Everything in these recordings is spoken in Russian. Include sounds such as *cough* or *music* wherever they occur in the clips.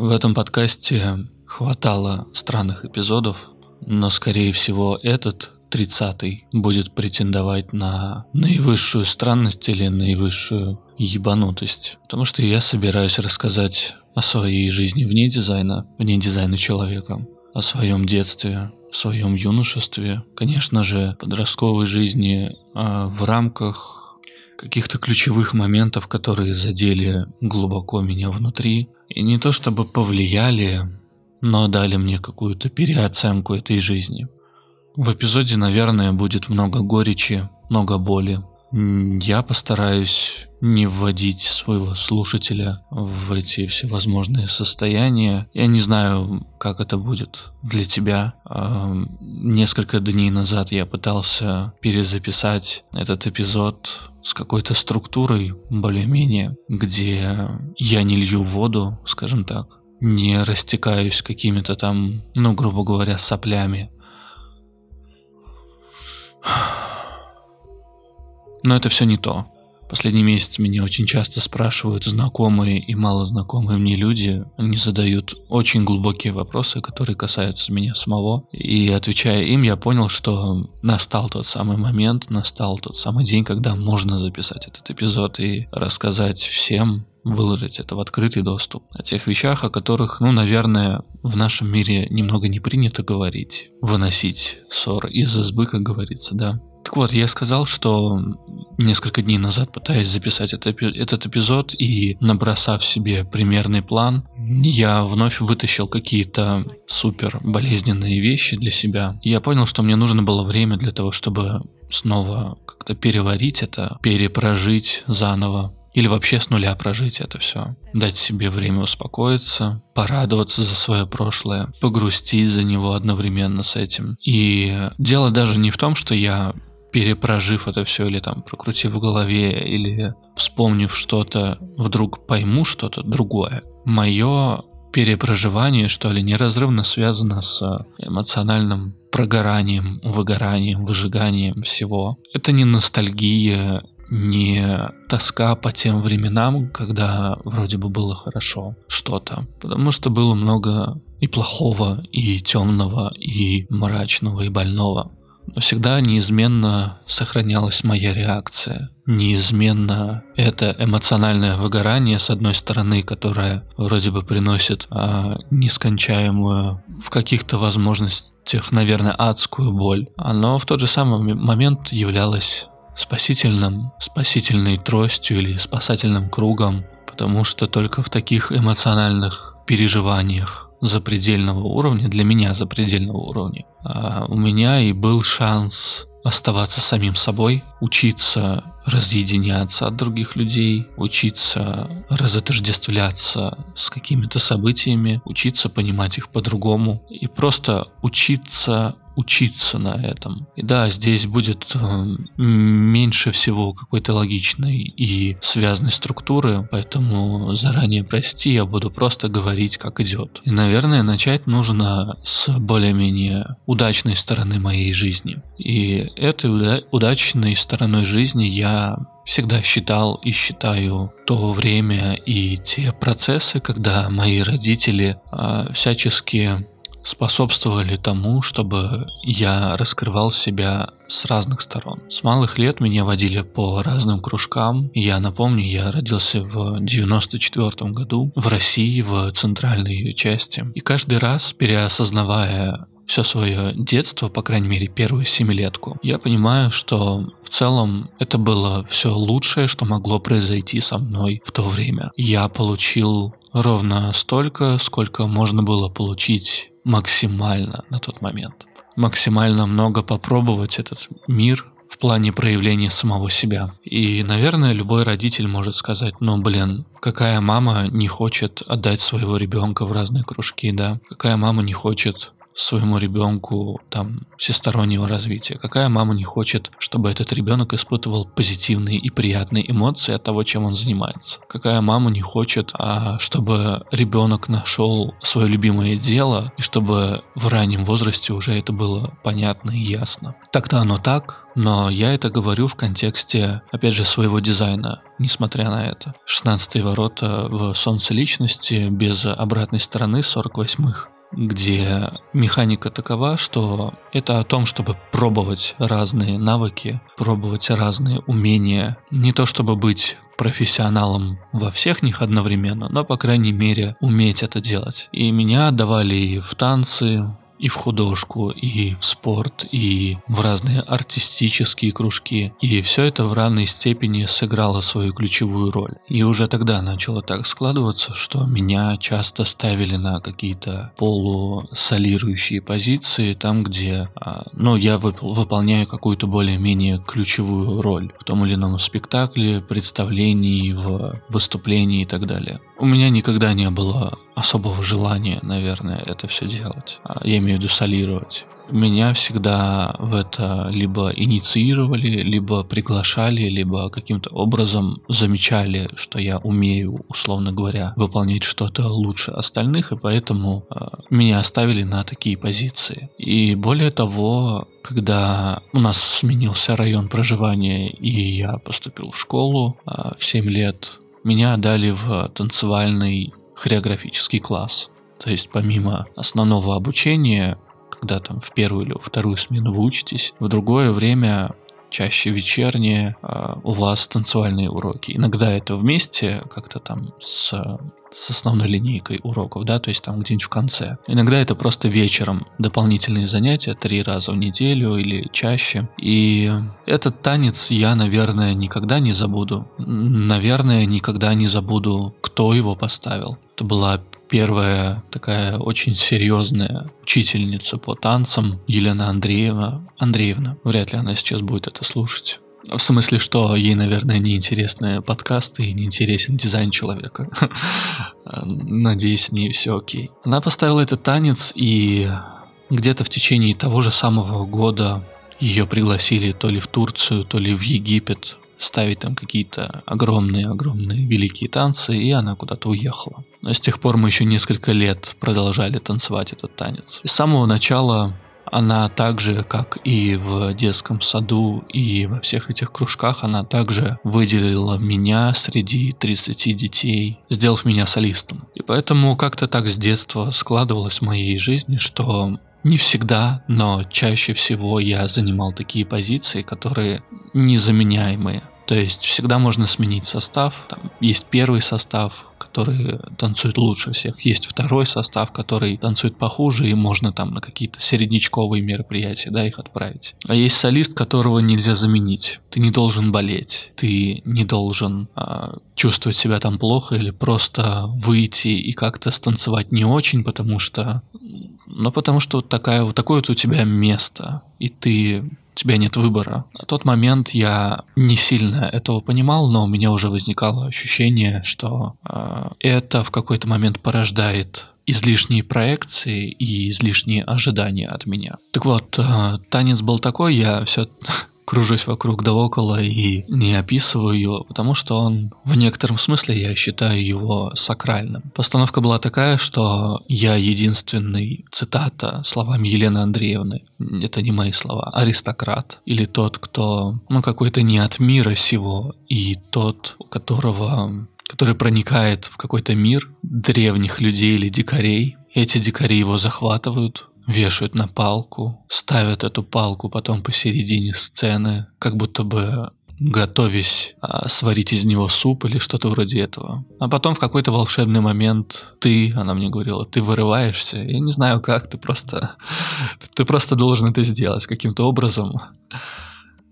В этом подкасте хватало странных эпизодов, но скорее всего этот 30-й будет претендовать на наивысшую странность или наивысшую ебанутость. Потому что я собираюсь рассказать о своей жизни вне дизайна, вне дизайна человека, о своем детстве, в своем юношестве, конечно же, подростковой жизни, а в рамках каких-то ключевых моментов, которые задели глубоко меня внутри. И не то чтобы повлияли, но дали мне какую-то переоценку этой жизни. В эпизоде, наверное, будет много горечи, много боли. Я постараюсь не вводить своего слушателя в эти всевозможные состояния. Я не знаю, как это будет для тебя. Несколько дней назад я пытался перезаписать этот эпизод с какой-то структурой более-менее, где я не лью воду, скажем так, не растекаюсь какими-то там, ну, грубо говоря, соплями. *sighs* Но это все не то. Последний месяц меня очень часто спрашивают знакомые и малознакомые мне люди. Они задают очень глубокие вопросы, которые касаются меня самого. И отвечая им, я понял, что настал тот самый момент, настал тот самый день, когда можно записать этот эпизод и рассказать всем, выложить это в открытый доступ. О тех вещах, о которых, ну, наверное, в нашем мире немного не принято говорить. Выносить ссор из избы, как говорится, да. Так вот, я сказал, что несколько дней назад, пытаясь записать это, этот эпизод и набросав себе примерный план, я вновь вытащил какие-то супер болезненные вещи для себя. Я понял, что мне нужно было время для того, чтобы снова как-то переварить это, перепрожить заново. Или вообще с нуля прожить это все. Дать себе время успокоиться, порадоваться за свое прошлое, погрустить за него одновременно с этим. И дело даже не в том, что я перепрожив это все или там прокрутив в голове или вспомнив что-то, вдруг пойму что-то другое. Мое перепроживание, что ли, неразрывно связано с эмоциональным прогоранием, выгоранием, выжиганием всего. Это не ностальгия, не тоска по тем временам, когда вроде бы было хорошо что-то. Потому что было много и плохого, и темного, и мрачного, и больного но всегда неизменно сохранялась моя реакция. Неизменно это эмоциональное выгорание, с одной стороны, которое вроде бы приносит а, нескончаемую в каких-то возможностях, наверное, адскую боль, оно в тот же самый момент являлось спасительным, спасительной тростью или спасательным кругом, потому что только в таких эмоциональных переживаниях запредельного уровня, для меня запредельного уровня, а у меня и был шанс оставаться самим собой, учиться разъединяться от других людей, учиться разотождествляться с какими-то событиями, учиться понимать их по-другому и просто учиться учиться на этом. И да, здесь будет э, меньше всего какой-то логичной и связанной структуры, поэтому заранее прости, я буду просто говорить, как идет. И, наверное, начать нужно с более-менее удачной стороны моей жизни. И этой уда- удачной стороной жизни я всегда считал и считаю то время и те процессы, когда мои родители э, всячески способствовали тому, чтобы я раскрывал себя с разных сторон. С малых лет меня водили по разным кружкам. Я напомню, я родился в 94 году в России, в центральной ее части. И каждый раз, переосознавая все свое детство, по крайней мере первую семилетку, я понимаю, что в целом это было все лучшее, что могло произойти со мной в то время. Я получил ровно столько, сколько можно было получить максимально на тот момент. Максимально много попробовать этот мир в плане проявления самого себя. И, наверное, любой родитель может сказать, ну, блин, какая мама не хочет отдать своего ребенка в разные кружки, да? Какая мама не хочет своему ребенку там всестороннего развития? Какая мама не хочет, чтобы этот ребенок испытывал позитивные и приятные эмоции от того, чем он занимается? Какая мама не хочет, а, чтобы ребенок нашел свое любимое дело и чтобы в раннем возрасте уже это было понятно и ясно? Так-то оно так, Но я это говорю в контексте, опять же, своего дизайна, несмотря на это. 16 ворота в солнце личности без обратной стороны 48-х где механика такова, что это о том, чтобы пробовать разные навыки, пробовать разные умения. Не то чтобы быть профессионалом во всех них одновременно, но, по крайней мере, уметь это делать. И меня отдавали и в танцы, и в художку, и в спорт, и в разные артистические кружки. И все это в равной степени сыграло свою ключевую роль. И уже тогда начало так складываться, что меня часто ставили на какие-то полусолирующие позиции, там, где а, ну, я выполняю какую-то более-менее ключевую роль в том или ином спектакле, представлении, в выступлении и так далее. У меня никогда не было особого желания, наверное, это все делать. А, я имею в виду солировать. Меня всегда в это либо инициировали, либо приглашали, либо каким-то образом замечали, что я умею, условно говоря, выполнять что-то лучше остальных, и поэтому э, меня оставили на такие позиции. И более того, когда у нас сменился район проживания, и я поступил в школу э, в 7 лет, меня дали в танцевальный хореографический класс. То есть помимо основного обучения, когда там в первую или вторую смену вы учитесь, в другое время чаще вечерние, а, у вас танцевальные уроки. Иногда это вместе, как-то там с с основной линейкой уроков, да, то есть там где-нибудь в конце. Иногда это просто вечером дополнительные занятия, три раза в неделю или чаще. И этот танец я, наверное, никогда не забуду. Наверное, никогда не забуду, кто его поставил. Это была первая такая очень серьезная учительница по танцам Елена Андреевна. Андреевна. Вряд ли она сейчас будет это слушать. В смысле, что ей, наверное, не интересны подкасты и не интересен дизайн человека. *laughs* Надеюсь, с ней все окей. Она поставила этот танец, и где-то в течение того же самого года ее пригласили то ли в Турцию, то ли в Египет ставить там какие-то огромные-огромные великие танцы, и она куда-то уехала. Но с тех пор мы еще несколько лет продолжали танцевать этот танец. И с самого начала она также, как и в детском саду и во всех этих кружках, она также выделила меня среди 30 детей, сделав меня солистом. И поэтому как-то так с детства складывалось в моей жизни, что не всегда, но чаще всего я занимал такие позиции, которые незаменяемые. То есть всегда можно сменить состав. Там есть первый состав, который танцует лучше всех. Есть второй состав, который танцует похуже, и можно там на какие-то середнячковые мероприятия, да, их отправить. А есть солист, которого нельзя заменить. Ты не должен болеть, ты не должен а, чувствовать себя там плохо или просто выйти и как-то станцевать не очень, потому что, ну, потому что вот такая вот такое вот у тебя место, и ты тебя нет выбора. На тот момент я не сильно этого понимал, но у меня уже возникало ощущение, что э, это в какой-то момент порождает излишние проекции и излишние ожидания от меня. Так вот, э, танец был такой, я все кружусь вокруг да около и не описываю его, потому что он в некотором смысле я считаю его сакральным. Постановка была такая, что я единственный, цитата, словами Елены Андреевны, это не мои слова, аристократ, или тот, кто, ну, какой-то не от мира сего, и тот, у которого который проникает в какой-то мир древних людей или дикарей. Эти дикари его захватывают, вешают на палку, ставят эту палку потом посередине сцены, как будто бы готовясь а, сварить из него суп или что-то вроде этого. А потом в какой-то волшебный момент ты, она мне говорила, ты вырываешься. Я не знаю как, ты просто, *laughs* ты просто должен это сделать каким-то образом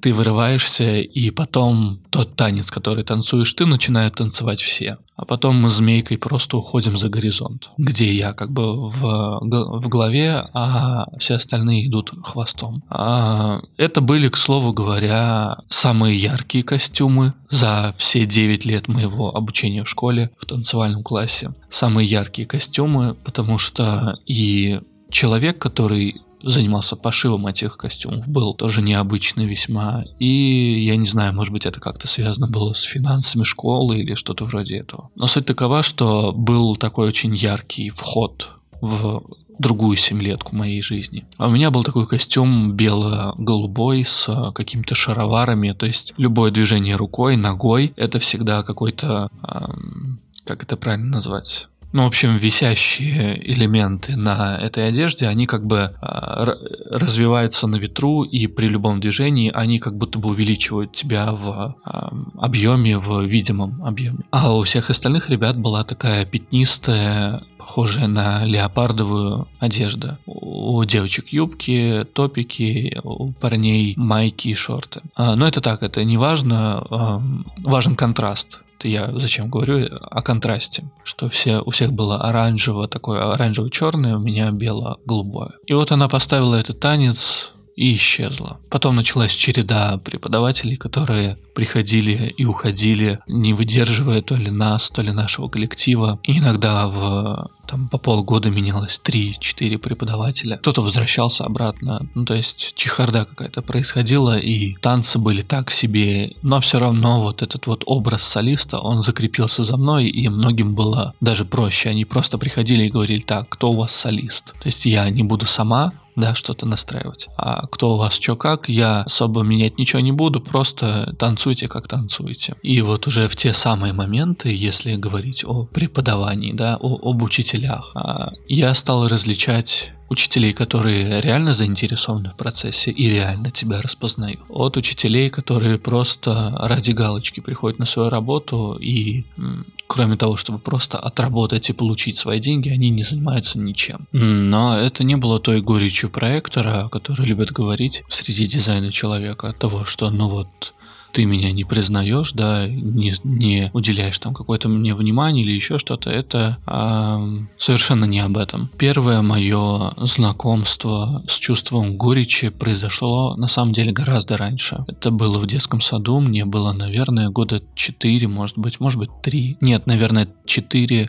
ты вырываешься, и потом тот танец, который танцуешь ты, начинают танцевать все. А потом мы змейкой просто уходим за горизонт, где я как бы в, в главе, а все остальные идут хвостом. А это были, к слову говоря, самые яркие костюмы за все 9 лет моего обучения в школе в танцевальном классе. Самые яркие костюмы, потому что и человек, который занимался пошивом этих костюмов, был тоже необычный весьма. И я не знаю, может быть, это как-то связано было с финансами школы или что-то вроде этого. Но суть такова, что был такой очень яркий вход в другую семилетку моей жизни. А у меня был такой костюм бело-голубой с какими-то шароварами, то есть любое движение рукой, ногой, это всегда какой-то, эм, как это правильно назвать? Ну, в общем, висящие элементы на этой одежде, они как бы а, развиваются на ветру, и при любом движении они как будто бы увеличивают тебя в а, объеме, в видимом объеме. А у всех остальных ребят была такая пятнистая, похожая на леопардовую одежда. У девочек юбки, топики, у парней майки и шорты. А, но это так, это не важно, важен контраст я зачем говорю о контрасте, что все, у всех было оранжево, такое оранжево-черное, у меня бело-голубое. И вот она поставила этот танец, и исчезла. Потом началась череда преподавателей, которые приходили и уходили, не выдерживая то ли нас, то ли нашего коллектива. И иногда в там по полгода менялось 3-4 преподавателя. Кто-то возвращался обратно. Ну, то есть чехарда какая-то происходила, и танцы были так себе. Но все равно вот этот вот образ солиста, он закрепился за мной, и многим было даже проще. Они просто приходили и говорили, так, кто у вас солист? То есть я не буду сама, да, что-то настраивать. А кто у вас что как, я особо менять ничего не буду, просто танцуйте как танцуете. И вот уже в те самые моменты, если говорить о преподавании, да, о, об учителях, а, я стал различать учителей, которые реально заинтересованы в процессе и реально тебя распознают, от учителей, которые просто ради галочки приходят на свою работу и кроме того, чтобы просто отработать и получить свои деньги, они не занимаются ничем. Но это не было той горечью проектора, о любят говорить среди дизайна человека, того, что ну вот ты меня не признаешь, да, не, не уделяешь там какое-то мне внимание или еще что-то, это э, совершенно не об этом. Первое мое знакомство с чувством горечи произошло на самом деле гораздо раньше. Это было в детском саду, мне было, наверное, года 4, может быть, может быть 3. Нет, наверное, 4-5,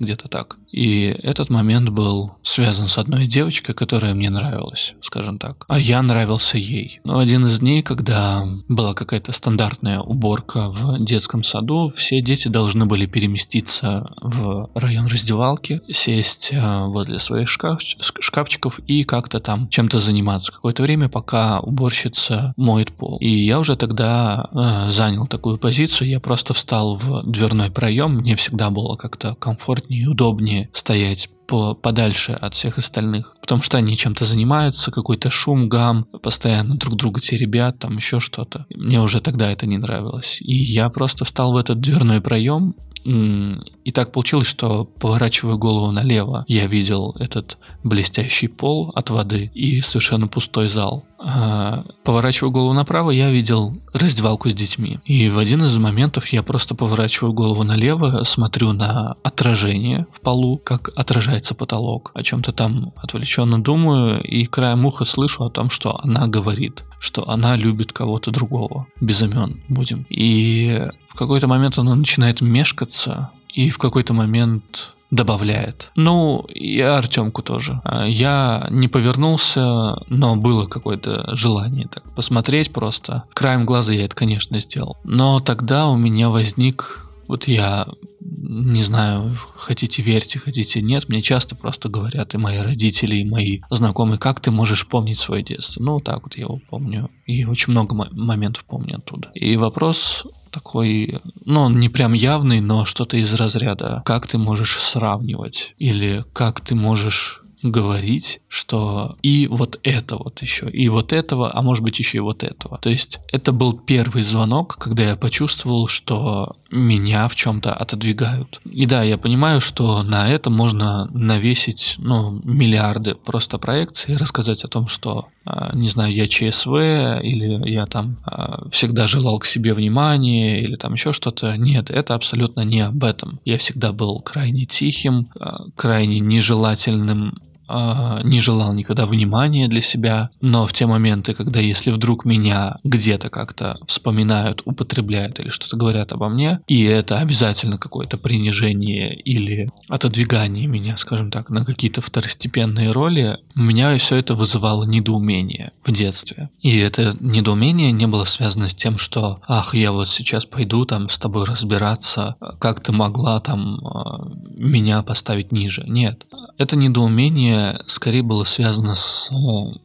где-то так. И этот момент был связан с одной девочкой, которая мне нравилась, скажем так. А я нравился ей. Но один из дней, когда была какая-то стандартная уборка в детском саду, все дети должны были переместиться в район раздевалки, сесть э, возле своих шкаф шкафчиков и как-то там чем-то заниматься какое-то время, пока уборщица моет пол. И я уже тогда э, занял такую позицию, я просто встал в дверной проем, мне всегда было как-то комфортнее и удобнее стоять по, подальше от всех остальных, потому что они чем-то занимаются, какой-то шум, гам, постоянно друг друга теребят, там еще что-то. Мне уже тогда это не нравилось. И я просто встал в этот дверной проем, и так получилось, что поворачивая голову налево, я видел этот блестящий пол от воды и совершенно пустой зал. А, поворачивая голову направо, я видел раздевалку с детьми. И в один из моментов я просто поворачиваю голову налево, смотрю на отражение в полу, как отражается потолок. О чем-то там отвлеченно думаю, и краем уха слышу о том, что она говорит, что она любит кого-то другого. Без имен будем. И в какой-то момент она начинает мешкаться, и в какой-то момент добавляет. Ну, и Артемку тоже. А, я не повернулся, но было какое-то желание так посмотреть просто. Краем глаза я это, конечно, сделал. Но тогда у меня возник вот я не знаю, хотите верьте, хотите нет, мне часто просто говорят и мои родители, и мои знакомые, как ты можешь помнить свое детство. Ну, так вот я его помню. И очень много моментов помню оттуда. И вопрос такой, ну, он не прям явный, но что-то из разряда, как ты можешь сравнивать? Или как ты можешь говорить, что и вот это вот еще, и вот этого, а может быть еще и вот этого. То есть это был первый звонок, когда я почувствовал, что меня в чем-то отодвигают. И да, я понимаю, что на это можно навесить, ну, миллиарды просто проекций, рассказать о том, что, а, не знаю, я ЧСВ, или я там а, всегда желал к себе внимания, или там еще что-то. Нет, это абсолютно не об этом. Я всегда был крайне тихим, а, крайне нежелательным не желал никогда внимания для себя, но в те моменты, когда если вдруг меня где-то как-то вспоминают, употребляют или что-то говорят обо мне, и это обязательно какое-то принижение или отодвигание меня, скажем так, на какие-то второстепенные роли, у меня все это вызывало недоумение в детстве. И это недоумение не было связано с тем, что «ах, я вот сейчас пойду там с тобой разбираться, как ты могла там э, меня поставить ниже». Нет, это недоумение скорее было связано с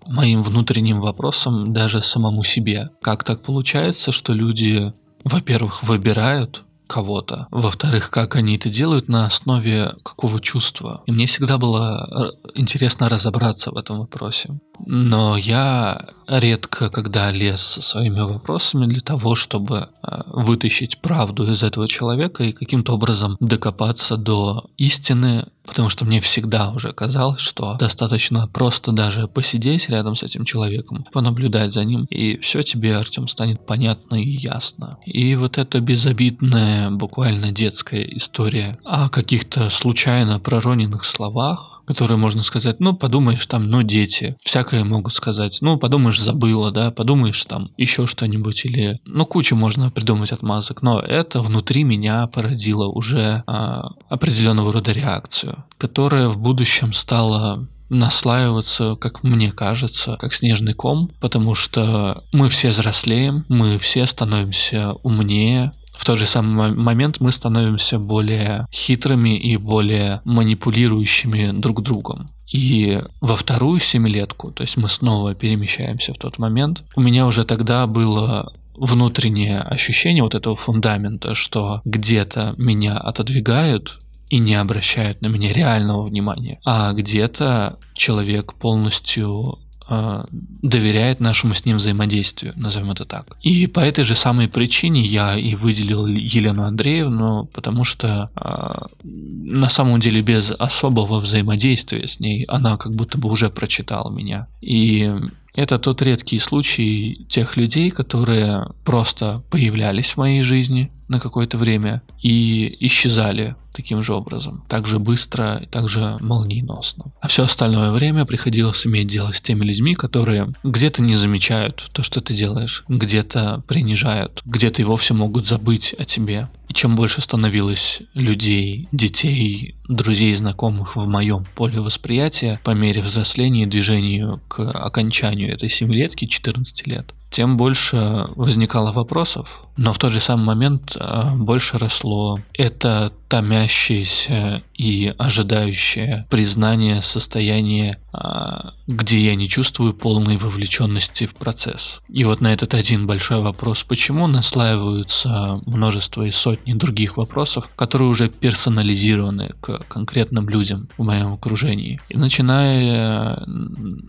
моим внутренним вопросом даже самому себе. Как так получается, что люди, во-первых, выбирают кого-то. Во-вторых, как они это делают на основе какого чувства. И мне всегда было э, интересно разобраться в этом вопросе. Но я редко, когда лез со своими вопросами для того, чтобы э, вытащить правду из этого человека и каким-то образом докопаться до истины, потому что мне всегда уже казалось, что достаточно просто даже посидеть рядом с этим человеком, понаблюдать за ним, и все тебе, Артем, станет понятно и ясно. И вот эта безобидная, буквально детская история о каких-то случайно пророненных словах, которые можно сказать, ну, подумаешь, там, ну, дети, всякое могут сказать, ну, подумаешь, забыла, да, подумаешь, там, еще что-нибудь, или, ну, кучу можно придумать отмазок, но это внутри меня породило уже а, определенного рода реакцию, которая в будущем стала наслаиваться, как мне кажется, как снежный ком, потому что мы все взрослеем, мы все становимся умнее, в тот же самый момент мы становимся более хитрыми и более манипулирующими друг другом. И во вторую семилетку, то есть мы снова перемещаемся в тот момент, у меня уже тогда было внутреннее ощущение вот этого фундамента, что где-то меня отодвигают и не обращают на меня реального внимания, а где-то человек полностью э, доверяет нашему с ним взаимодействию, назовем это так. И по этой же самой причине я и выделил Елену Андреевну, потому что э, на самом деле без особого взаимодействия с ней она как будто бы уже прочитала меня. И это тот редкий случай тех людей, которые просто появлялись в моей жизни на какое-то время и исчезали таким же образом, так же быстро и так же молниеносно. А все остальное время приходилось иметь дело с теми людьми, которые где-то не замечают то, что ты делаешь, где-то принижают, где-то и вовсе могут забыть о тебе. И чем больше становилось людей, детей, друзей, знакомых в моем поле восприятия по мере взросления и движению к окончанию этой семилетки 14 лет, тем больше возникало вопросов, но в тот же самый момент а, больше росло это томящееся и ожидающее признание состояние, а, где я не чувствую полной вовлеченности в процесс. И вот на этот один большой вопрос, почему наслаиваются множество и сотни других вопросов, которые уже персонализированы к конкретным людям в моем окружении. И начиная,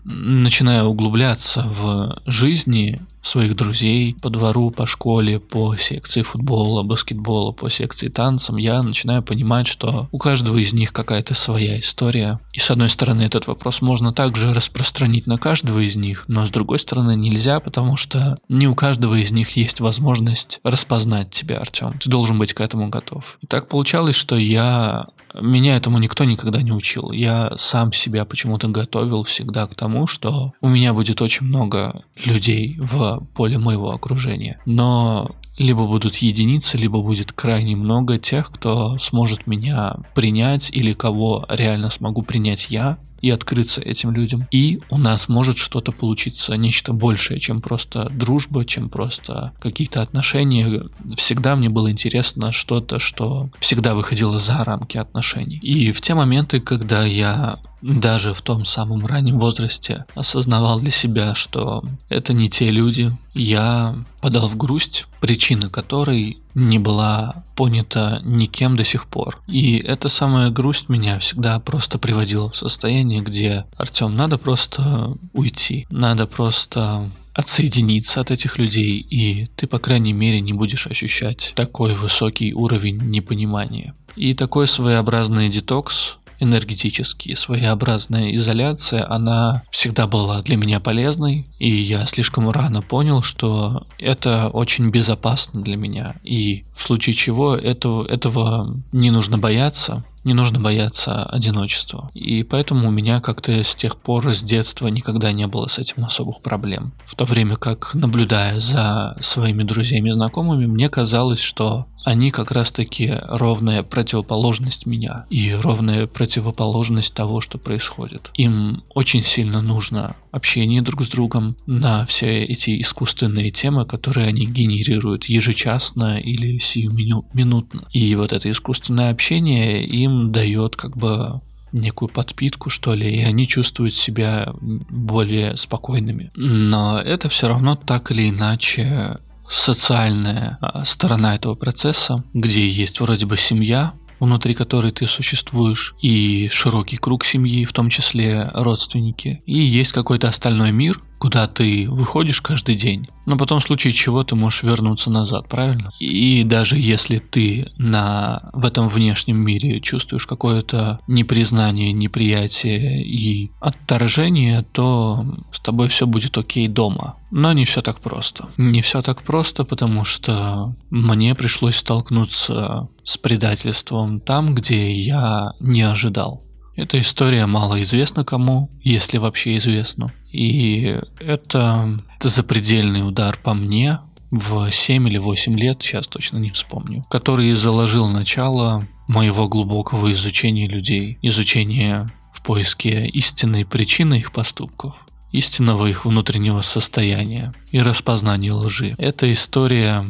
начиная углубляться в жизни своих друзей по двору, по школе, по секции футбола, баскетбола, по секции танцам, я начинаю понимать, что у каждого из них какая-то своя история. И с одной стороны, этот вопрос можно также распространить на каждого из них, но с другой стороны нельзя, потому что не у каждого из них есть возможность распознать тебя, Артем. Ты должен быть к этому готов. И так получалось, что я меня этому никто никогда не учил. Я сам себя почему-то готовил всегда к тому, что у меня будет очень много людей в поле моего окружения. Но либо будут единицы, либо будет крайне много тех, кто сможет меня принять или кого реально смогу принять я и открыться этим людям. И у нас может что-то получиться, нечто большее, чем просто дружба, чем просто какие-то отношения. Всегда мне было интересно что-то, что всегда выходило за рамки отношений. И в те моменты, когда я даже в том самом раннем возрасте осознавал для себя, что это не те люди, я подал в грусть, причина которой не была понята никем до сих пор. И эта самая грусть меня всегда просто приводила в состояние, где Артем, надо просто уйти, надо просто отсоединиться от этих людей, и ты, по крайней мере, не будешь ощущать такой высокий уровень непонимания. И такой своеобразный детокс энергетически своеобразная изоляция, она всегда была для меня полезной, и я слишком рано понял, что это очень безопасно для меня, и в случае чего этого, этого не нужно бояться, не нужно бояться одиночества. И поэтому у меня как-то с тех пор, с детства никогда не было с этим особых проблем. В то время как, наблюдая за своими друзьями и знакомыми, мне казалось, что они как раз-таки ровная противоположность меня и ровная противоположность того, что происходит. Им очень сильно нужно общение друг с другом на все эти искусственные темы, которые они генерируют ежечасно или сиюминутно. И вот это искусственное общение им дает как бы некую подпитку, что ли, и они чувствуют себя более спокойными. Но это все равно так или иначе социальная а, сторона этого процесса, где есть вроде бы семья, внутри которой ты существуешь, и широкий круг семьи, в том числе родственники, и есть какой-то остальной мир, куда ты выходишь каждый день, но потом в случае чего ты можешь вернуться назад, правильно? И даже если ты на, в этом внешнем мире чувствуешь какое-то непризнание, неприятие и отторжение, то с тобой все будет окей дома. Но не все так просто. Не все так просто, потому что мне пришлось столкнуться с предательством там, где я не ожидал. Эта история мало известна кому, если вообще известна. И это, это запредельный удар по мне в 7 или 8 лет, сейчас точно не вспомню, который заложил начало моего глубокого изучения людей, изучения в поиске истинной причины их поступков истинного их внутреннего состояния и распознания лжи. Это история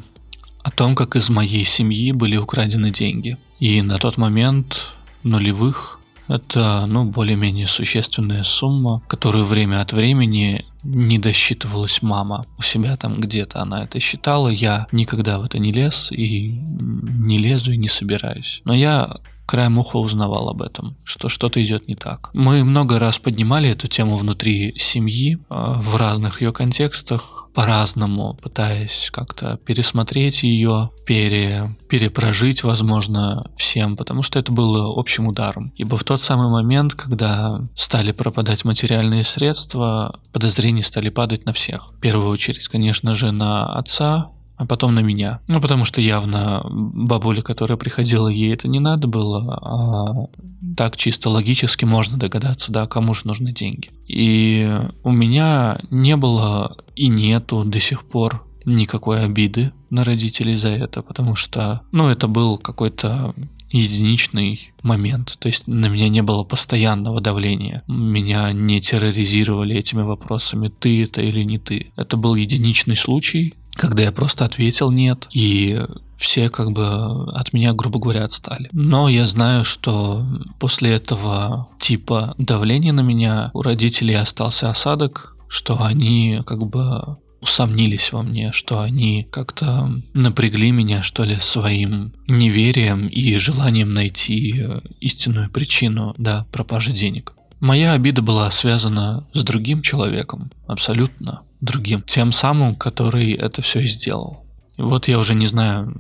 о том, как из моей семьи были украдены деньги. И на тот момент нулевых это, ну, более-менее существенная сумма, которую время от времени не досчитывалась мама. У себя там где-то она это считала. Я никогда в это не лез и не лезу и не собираюсь. Но я краем уха узнавал об этом, что что-то идет не так. Мы много раз поднимали эту тему внутри семьи, а, в разных ее контекстах, по-разному, пытаясь как-то пересмотреть ее, пере, перепрожить, возможно, всем, потому что это было общим ударом. Ибо в тот самый момент, когда стали пропадать материальные средства, подозрения стали падать на всех. В первую очередь, конечно же, на отца, а потом на меня. Ну, потому что явно бабуля, которая приходила, ей это не надо было, а так чисто логически можно догадаться, да, кому же нужны деньги. И у меня не было и нету до сих пор никакой обиды на родителей за это, потому что, ну, это был какой-то единичный момент. То есть на меня не было постоянного давления. Меня не терроризировали этими вопросами, ты это или не ты. Это был единичный случай, когда я просто ответил нет, и все как бы от меня, грубо говоря, отстали. Но я знаю, что после этого типа давления на меня у родителей остался осадок, что они как бы усомнились во мне, что они как-то напрягли меня, что ли, своим неверием и желанием найти истинную причину, да, пропажи денег. Моя обида была связана с другим человеком, абсолютно другим, тем самым, который это все и сделал. И вот я уже не знаю,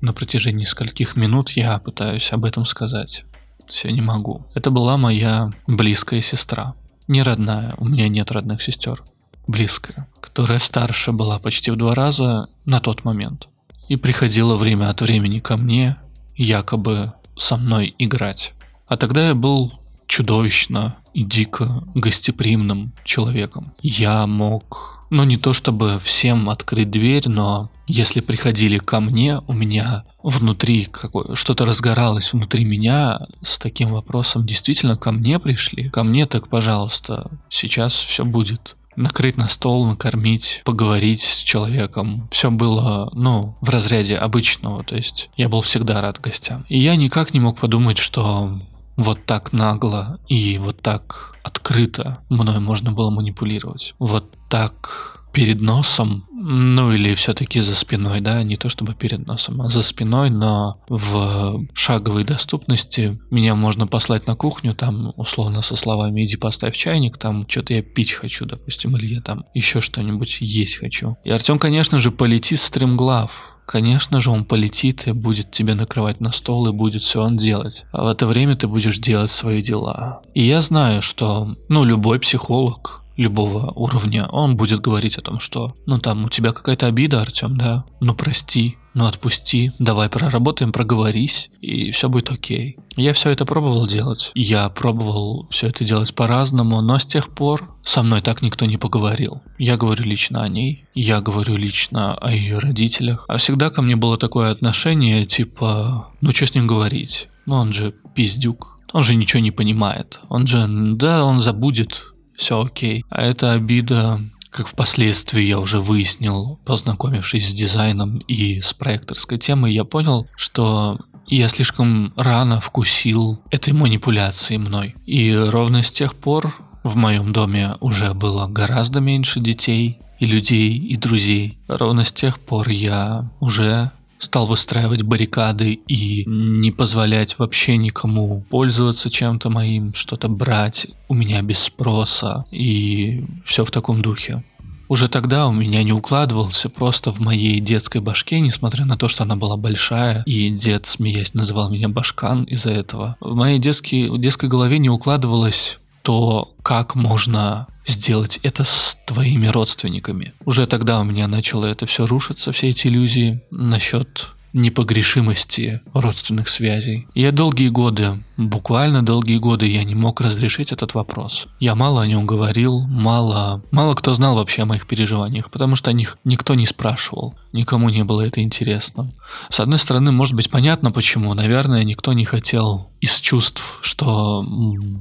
на протяжении скольких минут я пытаюсь об этом сказать. Все не могу. Это была моя близкая сестра. Не родная, у меня нет родных сестер. Близкая, которая старше была почти в два раза на тот момент. И приходила время от времени ко мне, якобы со мной играть. А тогда я был чудовищно дико гостеприимным человеком. Я мог ну не то чтобы всем открыть дверь, но если приходили ко мне, у меня внутри что-то разгоралось внутри меня с таким вопросом, действительно ко мне пришли, ко мне так, пожалуйста, сейчас все будет накрыть на стол, накормить, поговорить с человеком. Все было, ну, в разряде обычного, то есть я был всегда рад гостям. И я никак не мог подумать, что вот так нагло и вот так открыто мной можно было манипулировать. Вот так перед носом, ну или все-таки за спиной, да, не то чтобы перед носом, а за спиной, но в шаговой доступности меня можно послать на кухню, там условно со словами иди поставь чайник, там что-то я пить хочу, допустим, или я там еще что-нибудь есть хочу. И Артем, конечно же, полетит стримглав, Конечно же, он полетит и будет тебе накрывать на стол и будет все он делать. А в это время ты будешь делать свои дела. И я знаю, что, ну, любой психолог, любого уровня, он будет говорить о том, что, ну там у тебя какая-то обида, Артем, да, ну прости, ну отпусти, давай проработаем, проговорись, и все будет окей. Я все это пробовал делать. Я пробовал все это делать по-разному, но с тех пор со мной так никто не поговорил. Я говорю лично о ней, я говорю лично о ее родителях. А всегда ко мне было такое отношение, типа, ну что с ним говорить? Ну он же пиздюк. Он же ничего не понимает. Он же, да, он забудет, все окей. А эта обида, как впоследствии я уже выяснил, познакомившись с дизайном и с проекторской темой, я понял, что я слишком рано вкусил этой манипуляции мной. И ровно с тех пор в моем доме уже было гораздо меньше детей и людей, и друзей. Ровно с тех пор я уже стал выстраивать баррикады и не позволять вообще никому пользоваться чем-то моим, что-то брать у меня без спроса и все в таком духе. Уже тогда у меня не укладывался просто в моей детской башке, несмотря на то, что она была большая, и дед, смеясь, называл меня башкан из-за этого. В моей детской, детской голове не укладывалось то, как можно сделать это с твоими родственниками. Уже тогда у меня начало это все рушиться, все эти иллюзии насчет непогрешимости родственных связей. Я долгие годы, буквально долгие годы я не мог разрешить этот вопрос. Я мало о нем говорил, мало, мало кто знал вообще о моих переживаниях, потому что о них никто не спрашивал, никому не было это интересно. С одной стороны, может быть понятно почему, наверное, никто не хотел из чувств, что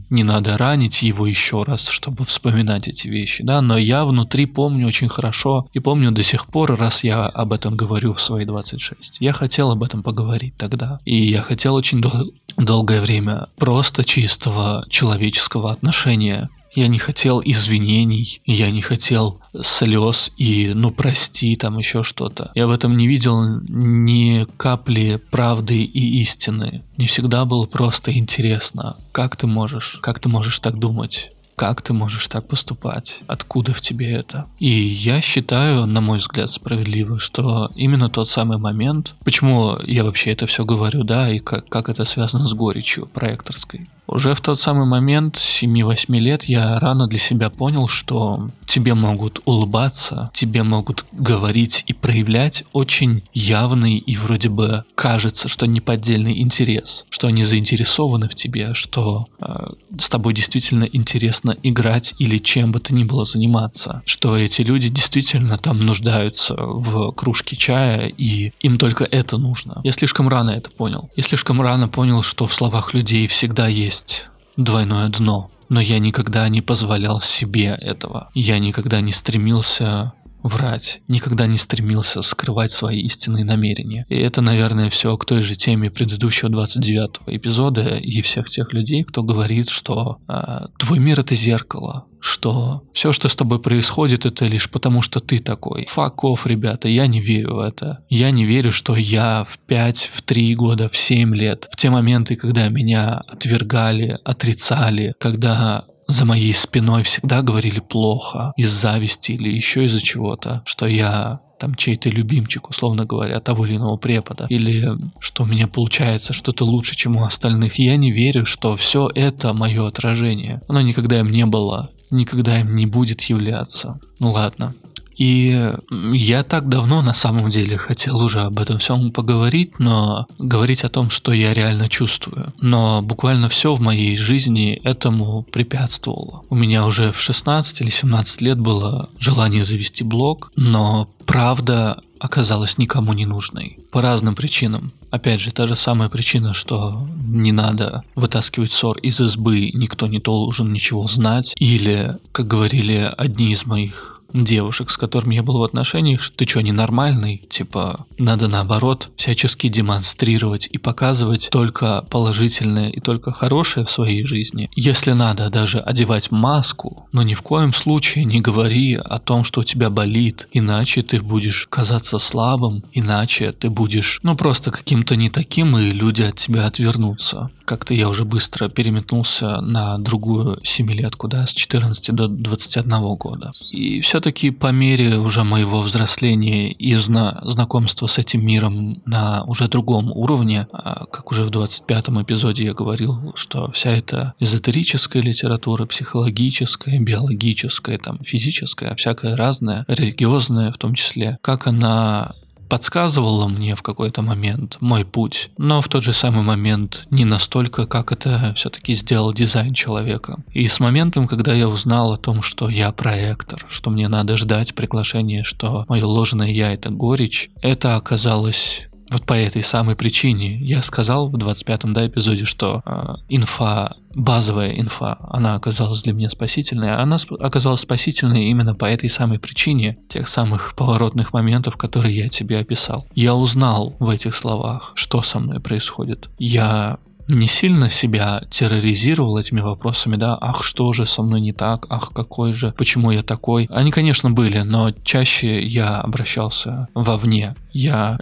не надо ранить его еще раз, чтобы вспоминать эти вещи, да, но я внутри помню очень хорошо и помню до сих пор, раз я об этом говорю в свои 26. Я хотел об этом поговорить тогда, и я хотел очень дол- долгое время просто чистого человеческого отношения я не хотел извинений, я не хотел слез и ну прости там еще что-то. Я в этом не видел ни капли правды и истины. Мне всегда было просто интересно, как ты можешь, как ты можешь так думать как ты можешь так поступать? Откуда в тебе это? И я считаю, на мой взгляд, справедливо, что именно тот самый момент, почему я вообще это все говорю, да, и как, как это связано с горечью проекторской. Уже в тот самый момент, 7-8 лет, я рано для себя понял, что тебе могут улыбаться, тебе могут говорить и проявлять очень явный и вроде бы кажется, что неподдельный интерес, что они заинтересованы в тебе, что э, с тобой действительно интересно играть или чем бы то ни было заниматься, что эти люди действительно там нуждаются в кружке чая и им только это нужно. Я слишком рано это понял. Я слишком рано понял, что в словах людей всегда есть есть двойное дно. Но я никогда не позволял себе этого. Я никогда не стремился врать, никогда не стремился скрывать свои истинные намерения. И это, наверное, все к той же теме предыдущего 29 эпизода и всех тех людей, кто говорит, что э, твой мир это зеркало, что все, что с тобой происходит, это лишь потому, что ты такой. Off, ребята, я не верю в это. Я не верю, что я в 5, в 3 года, в 7 лет, в те моменты, когда меня отвергали, отрицали, когда за моей спиной всегда говорили плохо, из зависти или еще из-за чего-то, что я там чей-то любимчик, условно говоря, того или иного препода, или что у меня получается что-то лучше, чем у остальных. Я не верю, что все это мое отражение. Оно никогда им не было, никогда им не будет являться. Ну ладно, и я так давно на самом деле хотел уже об этом всем поговорить, но говорить о том, что я реально чувствую. Но буквально все в моей жизни этому препятствовало. У меня уже в 16 или 17 лет было желание завести блог, но правда оказалась никому не нужной. По разным причинам. Опять же, та же самая причина, что не надо вытаскивать ссор из избы, никто не должен ничего знать. Или, как говорили одни из моих девушек, с которыми я был в отношениях, что ты что, ненормальный? Типа, надо наоборот всячески демонстрировать и показывать только положительное и только хорошее в своей жизни. Если надо даже одевать маску, но ни в коем случае не говори о том, что у тебя болит, иначе ты будешь казаться слабым, иначе ты будешь, ну, просто каким-то не таким, и люди от тебя отвернутся как-то я уже быстро переметнулся на другую семилетку, да, с 14 до 21 года. И все-таки по мере уже моего взросления и зна знакомства с этим миром на уже другом уровне, а, как уже в 25 эпизоде я говорил, что вся эта эзотерическая литература, психологическая, биологическая, там, физическая, всякая разная, религиозная в том числе, как она подсказывала мне в какой-то момент мой путь, но в тот же самый момент не настолько, как это все-таки сделал дизайн человека. И с моментом, когда я узнал о том, что я проектор, что мне надо ждать приглашения, что мое ложное я это горечь, это оказалось вот по этой самой причине я сказал в 25-м да, эпизоде, что э, инфа, базовая инфа, она оказалась для меня спасительной. Она сп- оказалась спасительной именно по этой самой причине тех самых поворотных моментов, которые я тебе описал. Я узнал в этих словах, что со мной происходит. Я не сильно себя терроризировал этими вопросами, да, ах, что же со мной не так, ах, какой же, почему я такой. Они, конечно, были, но чаще я обращался вовне. Я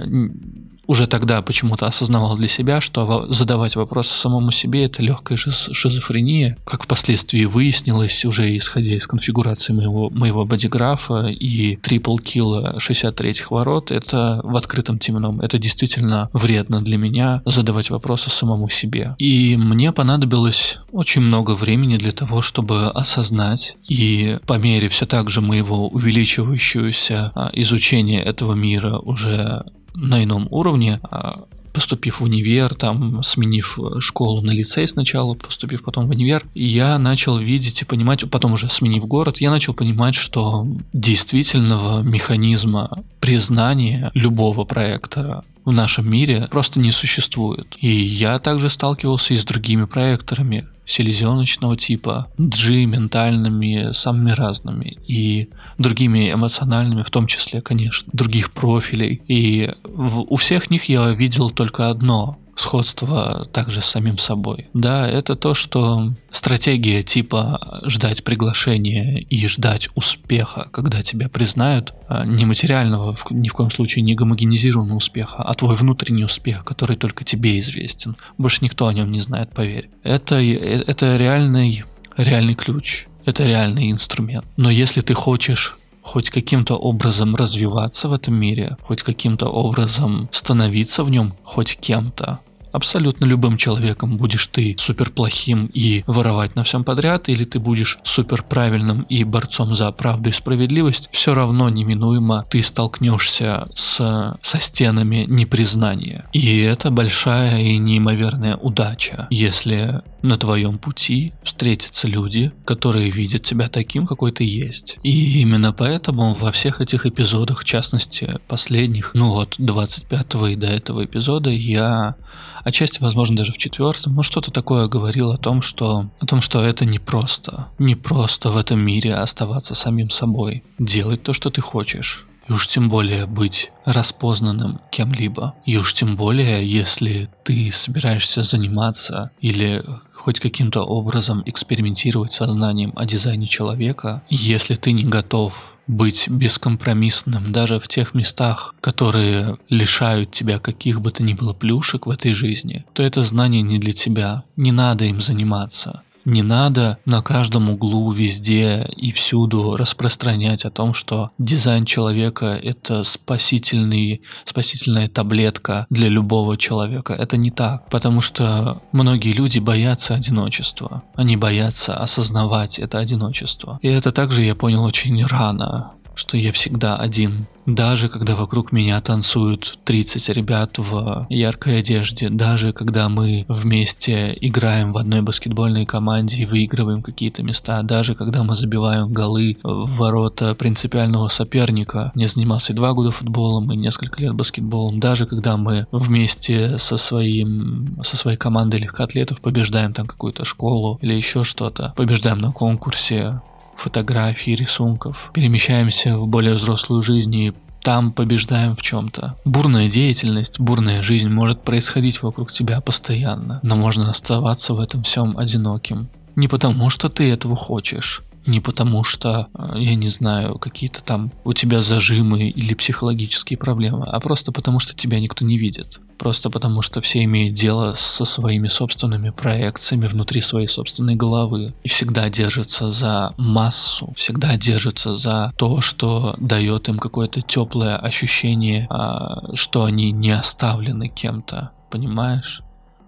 уже тогда почему-то осознавал для себя, что задавать вопросы самому себе это легкая шизофрения, как впоследствии выяснилось, уже исходя из конфигурации моего, моего бодиграфа и трипл килла 63-х ворот, это в открытом темном. Это действительно вредно для меня задавать вопросы самому себе. И мне понадобилось очень много времени для того, чтобы осознать и по мере все так же моего увеличивающегося а, изучения этого мира уже на ином уровне, а, поступив в универ, там, сменив школу на лицей сначала, поступив потом в универ, я начал видеть и понимать, потом уже сменив город, я начал понимать, что действительного механизма признания любого проекта в нашем мире просто не существует. И я также сталкивался и с другими проекторами, селезеночного типа, G ментальными, самыми разными, и другими эмоциональными, в том числе, конечно, других профилей. И у всех них я видел только одно сходство также с самим собой. Да, это то, что стратегия типа ждать приглашения и ждать успеха, когда тебя признают, а, не материального, ни в коем случае не гомогенизированного успеха, а твой внутренний успех, который только тебе известен. Больше никто о нем не знает, поверь. Это, э, это реальный, реальный ключ. Это реальный инструмент. Но если ты хочешь хоть каким-то образом развиваться в этом мире, хоть каким-то образом становиться в нем хоть кем-то, абсолютно любым человеком. Будешь ты супер плохим и воровать на всем подряд, или ты будешь супер правильным и борцом за правду и справедливость, все равно неминуемо ты столкнешься с, со стенами непризнания. И это большая и неимоверная удача, если на твоем пути встретятся люди, которые видят тебя таким, какой ты есть. И именно поэтому во всех этих эпизодах, в частности, последних, ну вот 25 и до этого эпизода, я отчасти, возможно, даже в четвертом, но что-то такое говорил о том, что, о том, что это не просто. Не просто в этом мире оставаться самим собой. Делать то, что ты хочешь. И уж тем более быть распознанным кем-либо. И уж тем более, если ты собираешься заниматься или хоть каким-то образом экспериментировать сознанием о дизайне человека, если ты не готов быть бескомпромиссным даже в тех местах, которые лишают тебя каких бы то ни было плюшек в этой жизни, то это знание не для тебя. Не надо им заниматься. Не надо на каждом углу, везде и всюду распространять о том, что дизайн человека – это спасительный, спасительная таблетка для любого человека. Это не так, потому что многие люди боятся одиночества. Они боятся осознавать это одиночество. И это также я понял очень рано что я всегда один. Даже когда вокруг меня танцуют 30 ребят в яркой одежде, даже когда мы вместе играем в одной баскетбольной команде и выигрываем какие-то места, даже когда мы забиваем голы в ворота принципиального соперника. Я занимался два года футболом и несколько лет баскетболом. Даже когда мы вместе со, своим, со своей командой легкоатлетов побеждаем там какую-то школу или еще что-то, побеждаем на конкурсе, фотографий, рисунков. Перемещаемся в более взрослую жизнь и там побеждаем в чем-то. Бурная деятельность, бурная жизнь может происходить вокруг тебя постоянно, но можно оставаться в этом всем одиноким. Не потому, что ты этого хочешь, не потому что, э, я не знаю, какие-то там у тебя зажимы или психологические проблемы, а просто потому что тебя никто не видит. Просто потому что все имеют дело со своими собственными проекциями внутри своей собственной головы. И всегда держатся за массу, всегда держатся за то, что дает им какое-то теплое ощущение, а, что они не оставлены кем-то. Понимаешь?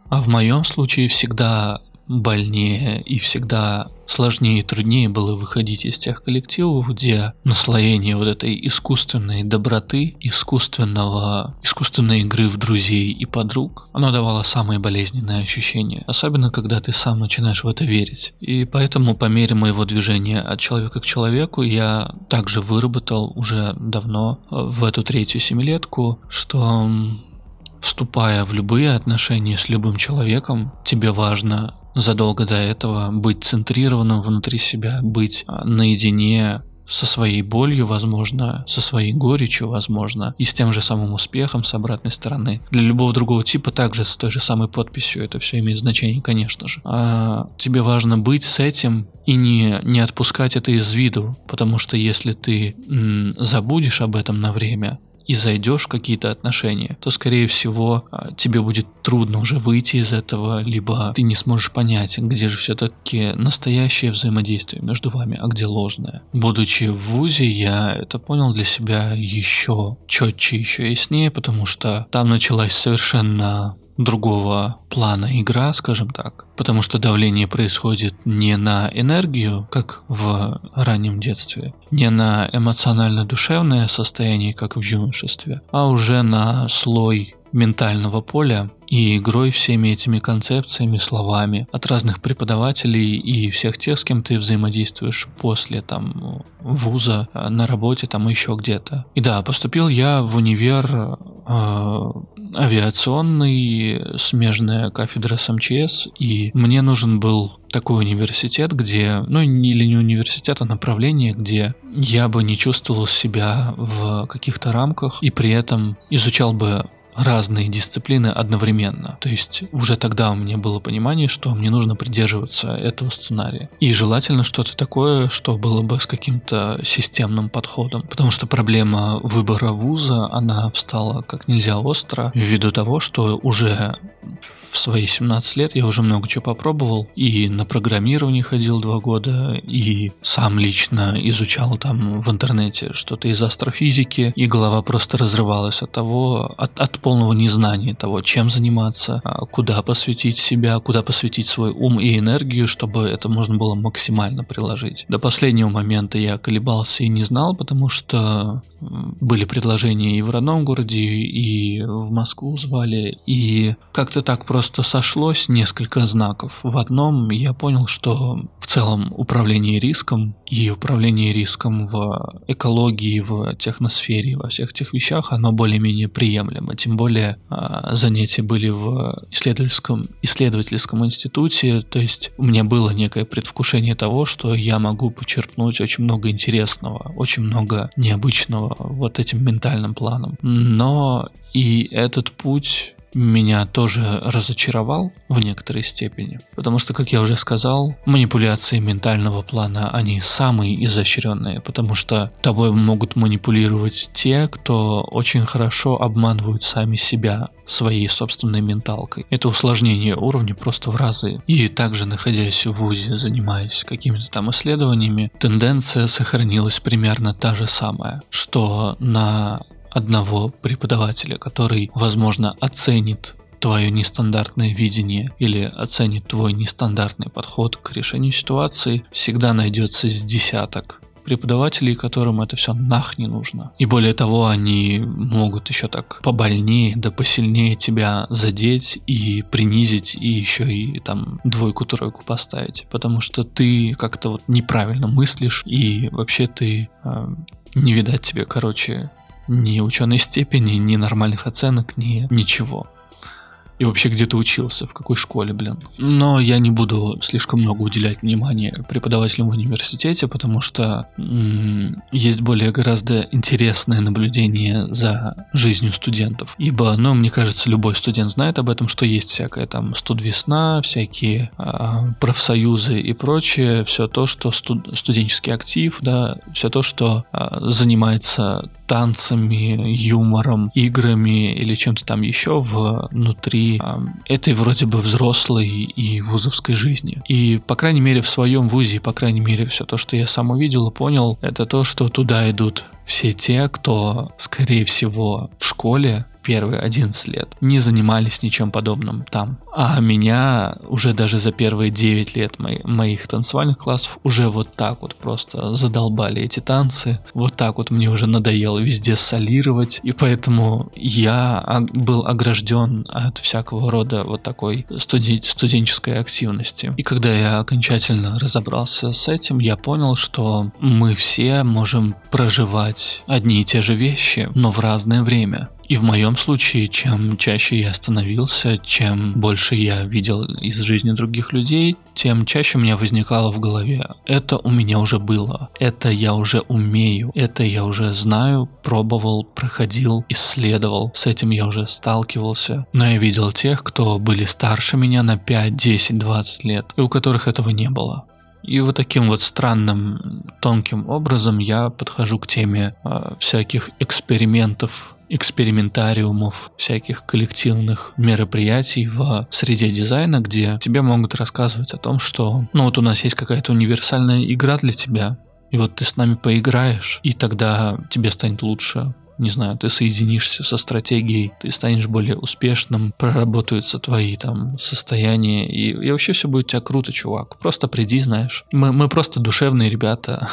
А в моем случае всегда больнее и всегда сложнее и труднее было выходить из тех коллективов, где наслоение вот этой искусственной доброты, искусственного, искусственной игры в друзей и подруг, оно давало самые болезненные ощущения. Особенно, когда ты сам начинаешь в это верить. И поэтому по мере моего движения от человека к человеку я также выработал уже давно в эту третью семилетку, что вступая в любые отношения с любым человеком, тебе важно задолго до этого быть центрированным внутри себя, быть а, наедине со своей болью, возможно, со своей горечью, возможно, и с тем же самым успехом с обратной стороны. Для любого другого типа также с той же самой подписью это все имеет значение, конечно же. А тебе важно быть с этим и не, не отпускать это из виду, потому что если ты м, забудешь об этом на время, и зайдешь в какие-то отношения, то, скорее всего, а, тебе будет трудно уже выйти из этого, либо ты не сможешь понять, где же все-таки настоящее взаимодействие между вами, а где ложное. Будучи в ВУЗе, я это понял для себя еще четче, еще яснее, потому что там началась совершенно другого плана игра, скажем так, потому что давление происходит не на энергию, как в раннем детстве, не на эмоционально-душевное состояние, как в юношестве, а уже на слой ментального поля и игрой всеми этими концепциями, словами от разных преподавателей и всех тех, с кем ты взаимодействуешь после там вуза, на работе, там еще где-то. И да, поступил я в универ э, авиационный, смежная кафедра СМЧС, и мне нужен был такой университет, где, ну или не университет, а направление, где я бы не чувствовал себя в каких-то рамках и при этом изучал бы разные дисциплины одновременно. То есть уже тогда у меня было понимание, что мне нужно придерживаться этого сценария. И желательно что-то такое, что было бы с каким-то системным подходом. Потому что проблема выбора вуза, она встала как нельзя остро, ввиду того, что уже в свои 17 лет я уже много чего попробовал. И на программирование ходил два года, и сам лично изучал там в интернете что-то из астрофизики, и голова просто разрывалась от того, от, от полного незнания того, чем заниматься, а, куда посвятить себя, куда посвятить свой ум и энергию, чтобы это можно было максимально приложить. До последнего момента я колебался и не знал, потому что были предложения и в родном городе, и в Москву звали, и как-то так просто сошлось несколько знаков. В одном я понял, что в целом управление риском и управление риском в экологии, в техносфере, во всех этих вещах, оно более-менее приемлемо. Тем более а, занятия были в исследовательском, исследовательском институте, то есть у меня было некое предвкушение того, что я могу почерпнуть очень много интересного, очень много необычного вот этим ментальным планом. Но и этот путь меня тоже разочаровал в некоторой степени. Потому что, как я уже сказал, манипуляции ментального плана, они самые изощренные, потому что тобой могут манипулировать те, кто очень хорошо обманывают сами себя своей собственной менталкой. Это усложнение уровня просто в разы. И также, находясь в ВУЗе, занимаясь какими-то там исследованиями, тенденция сохранилась примерно та же самая, что на одного преподавателя, который, возможно, оценит твое нестандартное видение или оценит твой нестандартный подход к решению ситуации, всегда найдется с десяток преподавателей, которым это все нах не нужно. И более того, они могут еще так побольнее, да посильнее тебя задеть и принизить, и еще и там двойку-тройку поставить. Потому что ты как-то вот неправильно мыслишь, и вообще ты э, не видать тебе, короче, ни ученой степени, ни нормальных оценок, ни ничего. И вообще где ты учился, в какой школе, блин. Но я не буду слишком много уделять внимания преподавателям в университете, потому что м- есть более гораздо интересное наблюдение за жизнью студентов. Ибо, ну, мне кажется, любой студент знает об этом, что есть всякая там студвесна, всякие а, профсоюзы и прочее, все то, что студ- студенческий актив, да, все то, что а, занимается танцами, юмором, играми или чем-то там еще внутри э, этой вроде бы взрослой и вузовской жизни. И, по крайней мере, в своем вузе, по крайней мере, все то, что я сам увидел и понял, это то, что туда идут все те, кто, скорее всего, в школе первые 11 лет не занимались ничем подобным там. А меня уже даже за первые 9 лет мои, моих танцевальных классов уже вот так вот просто задолбали эти танцы. Вот так вот мне уже надоело везде солировать. И поэтому я был огражден от всякого рода вот такой студен- студенческой активности. И когда я окончательно разобрался с этим, я понял, что мы все можем проживать одни и те же вещи, но в разное время. И в моем случае, чем чаще я становился, чем больше я видел из жизни других людей, тем чаще у меня возникало в голове. Это у меня уже было. Это я уже умею. Это я уже знаю, пробовал, проходил, исследовал. С этим я уже сталкивался. Но я видел тех, кто были старше меня на 5, 10, 20 лет, и у которых этого не было. И вот таким вот странным, тонким образом я подхожу к теме э, всяких экспериментов экспериментариумов, всяких коллективных мероприятий в среде дизайна, где тебе могут рассказывать о том, что ну вот у нас есть какая-то универсальная игра для тебя, и вот ты с нами поиграешь, и тогда тебе станет лучше не знаю, ты соединишься со стратегией, ты станешь более успешным, проработаются твои там состояния, и, и вообще все будет у тебя круто, чувак. Просто приди, знаешь. Мы, мы просто душевные ребята,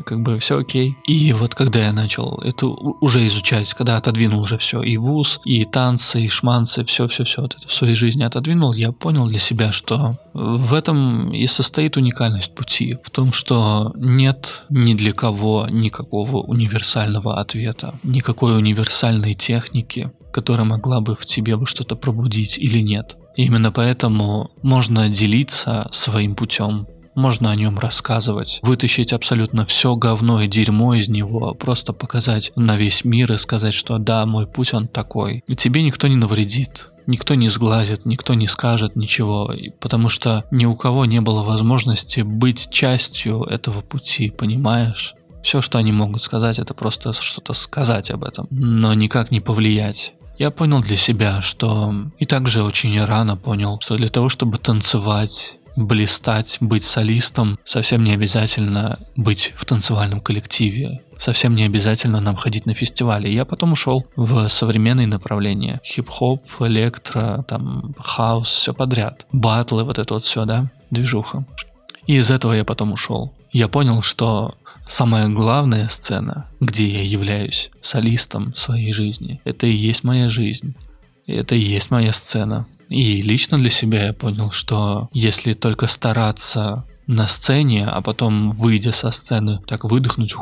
как бы все окей. И вот когда я начал это уже изучать, когда отодвинул уже все, и вуз, и танцы, и шманцы, все-все-все вот это в своей жизни отодвинул, я понял для себя, что в этом и состоит уникальность пути, в том, что нет ни для кого никакого универсального ответа, никакой универсальной техники, которая могла бы в тебе бы что-то пробудить или нет. И именно поэтому можно делиться своим путем, можно о нем рассказывать, вытащить абсолютно все говно и дерьмо из него, просто показать на весь мир и сказать, что да, мой путь он такой. И тебе никто не навредит. Никто не сглазит, никто не скажет ничего, потому что ни у кого не было возможности быть частью этого пути, понимаешь? Все, что они могут сказать, это просто что-то сказать об этом, но никак не повлиять. Я понял для себя, что и также очень рано понял, что для того, чтобы танцевать блистать, быть солистом, совсем не обязательно быть в танцевальном коллективе. Совсем не обязательно нам ходить на фестивали. Я потом ушел в современные направления. Хип-хоп, электро, там, хаос, все подряд. Батлы, вот это вот все, да, движуха. И из этого я потом ушел. Я понял, что самая главная сцена, где я являюсь солистом своей жизни, это и есть моя жизнь. Это и есть моя сцена. И лично для себя я понял, что если только стараться на сцене, а потом, выйдя со сцены, так выдохнуть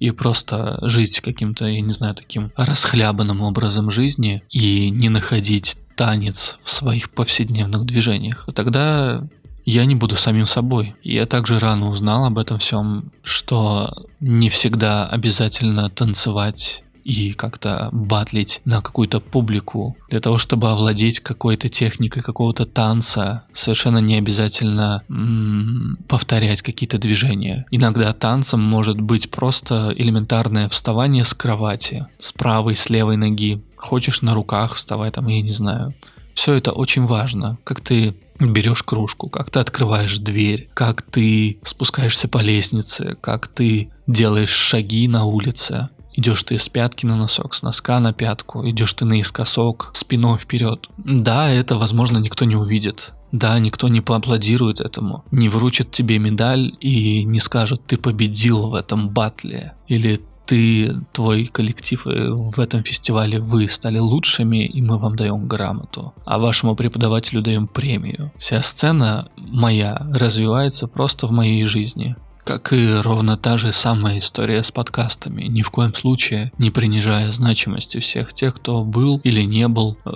и просто жить каким-то, я не знаю, таким расхлябанным образом жизни и не находить танец в своих повседневных движениях, тогда я не буду самим собой. Я также рано узнал об этом всем, что не всегда обязательно танцевать и как-то батлить на какую-то публику. Для того, чтобы овладеть какой-то техникой какого-то танца, совершенно не обязательно м- повторять какие-то движения. Иногда танцем может быть просто элементарное вставание с кровати, с правой, с левой ноги. Хочешь на руках вставай там, я не знаю. Все это очень важно. Как ты берешь кружку, как ты открываешь дверь, как ты спускаешься по лестнице, как ты делаешь шаги на улице. Идешь ты с пятки на носок, с носка на пятку, идешь ты наискосок, спиной вперед. Да, это, возможно, никто не увидит. Да, никто не поаплодирует этому, не вручит тебе медаль и не скажет, ты победил в этом батле, или ты, твой коллектив э, в этом фестивале, вы стали лучшими, и мы вам даем грамоту. А вашему преподавателю даем премию. Вся сцена моя развивается просто в моей жизни. Как и ровно та же самая история с подкастами, ни в коем случае не принижая значимости всех тех, кто был или не был э,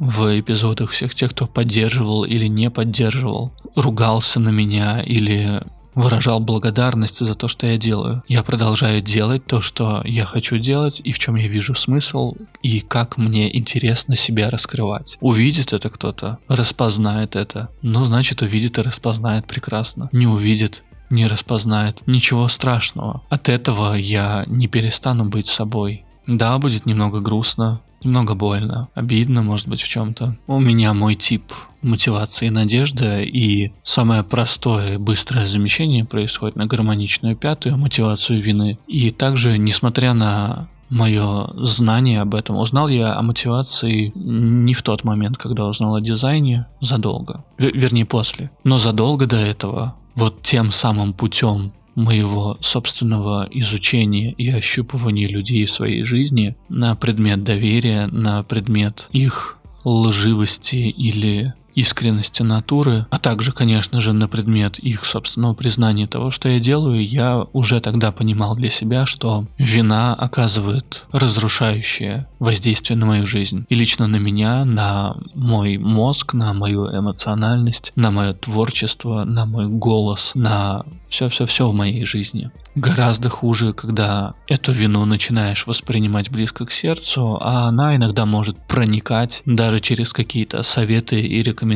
в эпизодах, всех тех, кто поддерживал или не поддерживал, ругался на меня или выражал благодарность за то, что я делаю. Я продолжаю делать то, что я хочу делать и в чем я вижу смысл и как мне интересно себя раскрывать. Увидит это кто-то, распознает это, ну значит увидит и распознает прекрасно. Не увидит, не распознает. Ничего страшного. От этого я не перестану быть собой. Да, будет немного грустно, немного больно, обидно, может быть, в чем-то. У меня мой тип мотивации и надежда, и самое простое быстрое замещение происходит на гармоничную пятую мотивацию вины. И также, несмотря на мое знание об этом. Узнал я о мотивации не в тот момент, когда узнал о дизайне, задолго. В- вернее, после. Но задолго до этого, вот тем самым путем моего собственного изучения и ощупывания людей в своей жизни на предмет доверия, на предмет их лживости или искренности натуры, а также, конечно же, на предмет их собственного признания того, что я делаю, я уже тогда понимал для себя, что вина оказывает разрушающее воздействие на мою жизнь. И лично на меня, на мой мозг, на мою эмоциональность, на мое творчество, на мой голос, на все-все-все в моей жизни. Гораздо хуже, когда эту вину начинаешь воспринимать близко к сердцу, а она иногда может проникать даже через какие-то советы и рекомендации,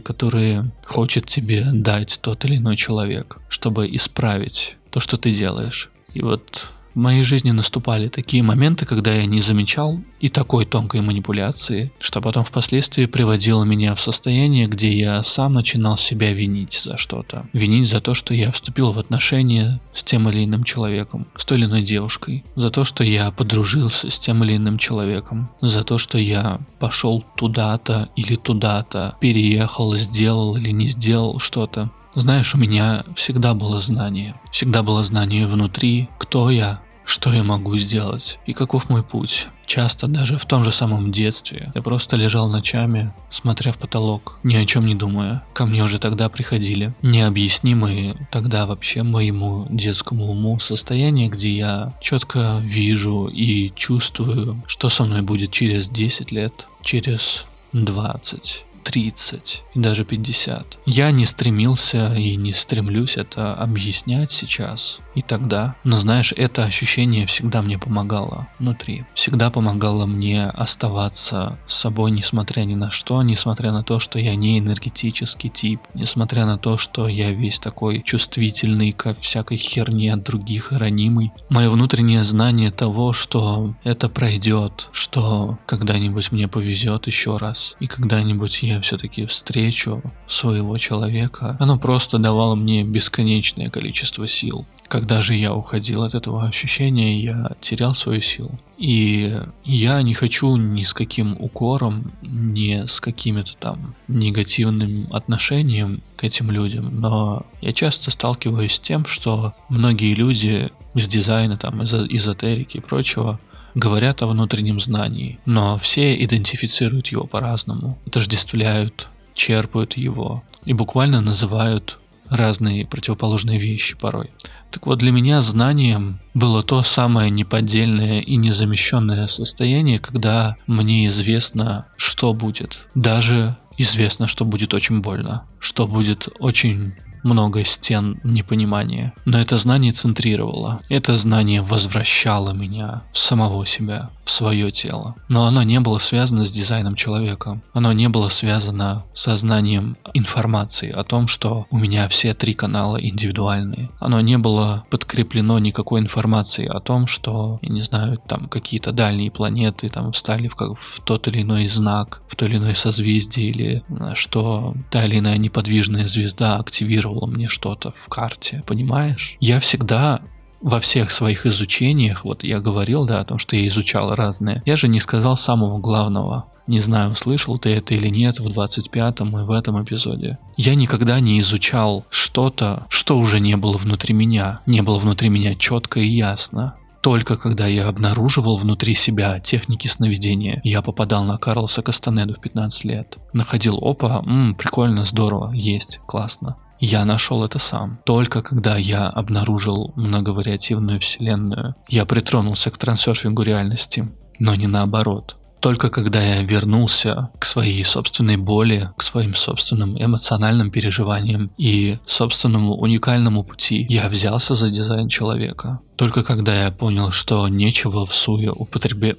которые хочет тебе дать тот или иной человек, чтобы исправить то, что ты делаешь. И вот моей жизни наступали такие моменты, когда я не замечал и такой тонкой манипуляции, что потом впоследствии приводило меня в состояние, где я сам начинал себя винить за что-то. Винить за то, что я вступил в отношения с тем или иным человеком, с той или иной девушкой, за то, что я подружился с тем или иным человеком, за то, что я пошел туда-то или туда-то, переехал, сделал или не сделал что-то. Знаешь, у меня всегда было знание. Всегда было знание внутри, кто я, что я могу сделать и каков мой путь. Часто даже в том же самом детстве я просто лежал ночами, смотря в потолок, ни о чем не думая. Ко мне уже тогда приходили необъяснимые тогда вообще моему детскому уму состояния, где я четко вижу и чувствую, что со мной будет через 10 лет, через 20 30 и даже 50. Я не стремился и не стремлюсь это объяснять сейчас и тогда. Но знаешь, это ощущение всегда мне помогало внутри. Всегда помогало мне оставаться с собой, несмотря ни на что, несмотря на то, что я не энергетический тип, несмотря на то, что я весь такой чувствительный ко всякой херне от других и ранимый. Мое внутреннее знание того, что это пройдет, что когда-нибудь мне повезет еще раз, и когда-нибудь я все-таки встречу своего человека, оно просто давало мне бесконечное количество сил. Когда же я уходил от этого ощущения, я терял свою силу. И я не хочу ни с каким укором, ни с какими-то там негативным отношением к этим людям, но я часто сталкиваюсь с тем, что многие люди из дизайна, там, из эзотерики и прочего, говорят о внутреннем знании, но все идентифицируют его по-разному, отождествляют, черпают его и буквально называют разные противоположные вещи порой. Так вот, для меня знанием было то самое неподдельное и незамещенное состояние, когда мне известно, что будет. Даже известно, что будет очень больно, что будет очень много стен непонимания. Но это знание центрировало. Это знание возвращало меня в самого себя, свое тело. Но оно не было связано с дизайном человека. Оно не было связано со знанием информации о том, что у меня все три канала индивидуальные. Оно не было подкреплено никакой информацией о том, что, я не знаю, там какие-то дальние планеты там встали в, как, в тот или иной знак, в то или иное созвездие, или что та или иная неподвижная звезда активировала мне что-то в карте, понимаешь? Я всегда во всех своих изучениях, вот я говорил, да, о том, что я изучал разные, я же не сказал самого главного. Не знаю, слышал ты это или нет в 25-м и в этом эпизоде. Я никогда не изучал что-то, что уже не было внутри меня, не было внутри меня четко и ясно. Только когда я обнаруживал внутри себя техники сновидения, я попадал на Карлоса Кастанеду в 15 лет. Находил, опа, м, прикольно, здорово, есть, классно. Я нашел это сам. Только когда я обнаружил многовариативную вселенную, я притронулся к трансерфингу реальности, но не наоборот. Только когда я вернулся к своей собственной боли, к своим собственным эмоциональным переживаниям и собственному уникальному пути, я взялся за дизайн человека. Только когда я понял, что нечего в суе употребе,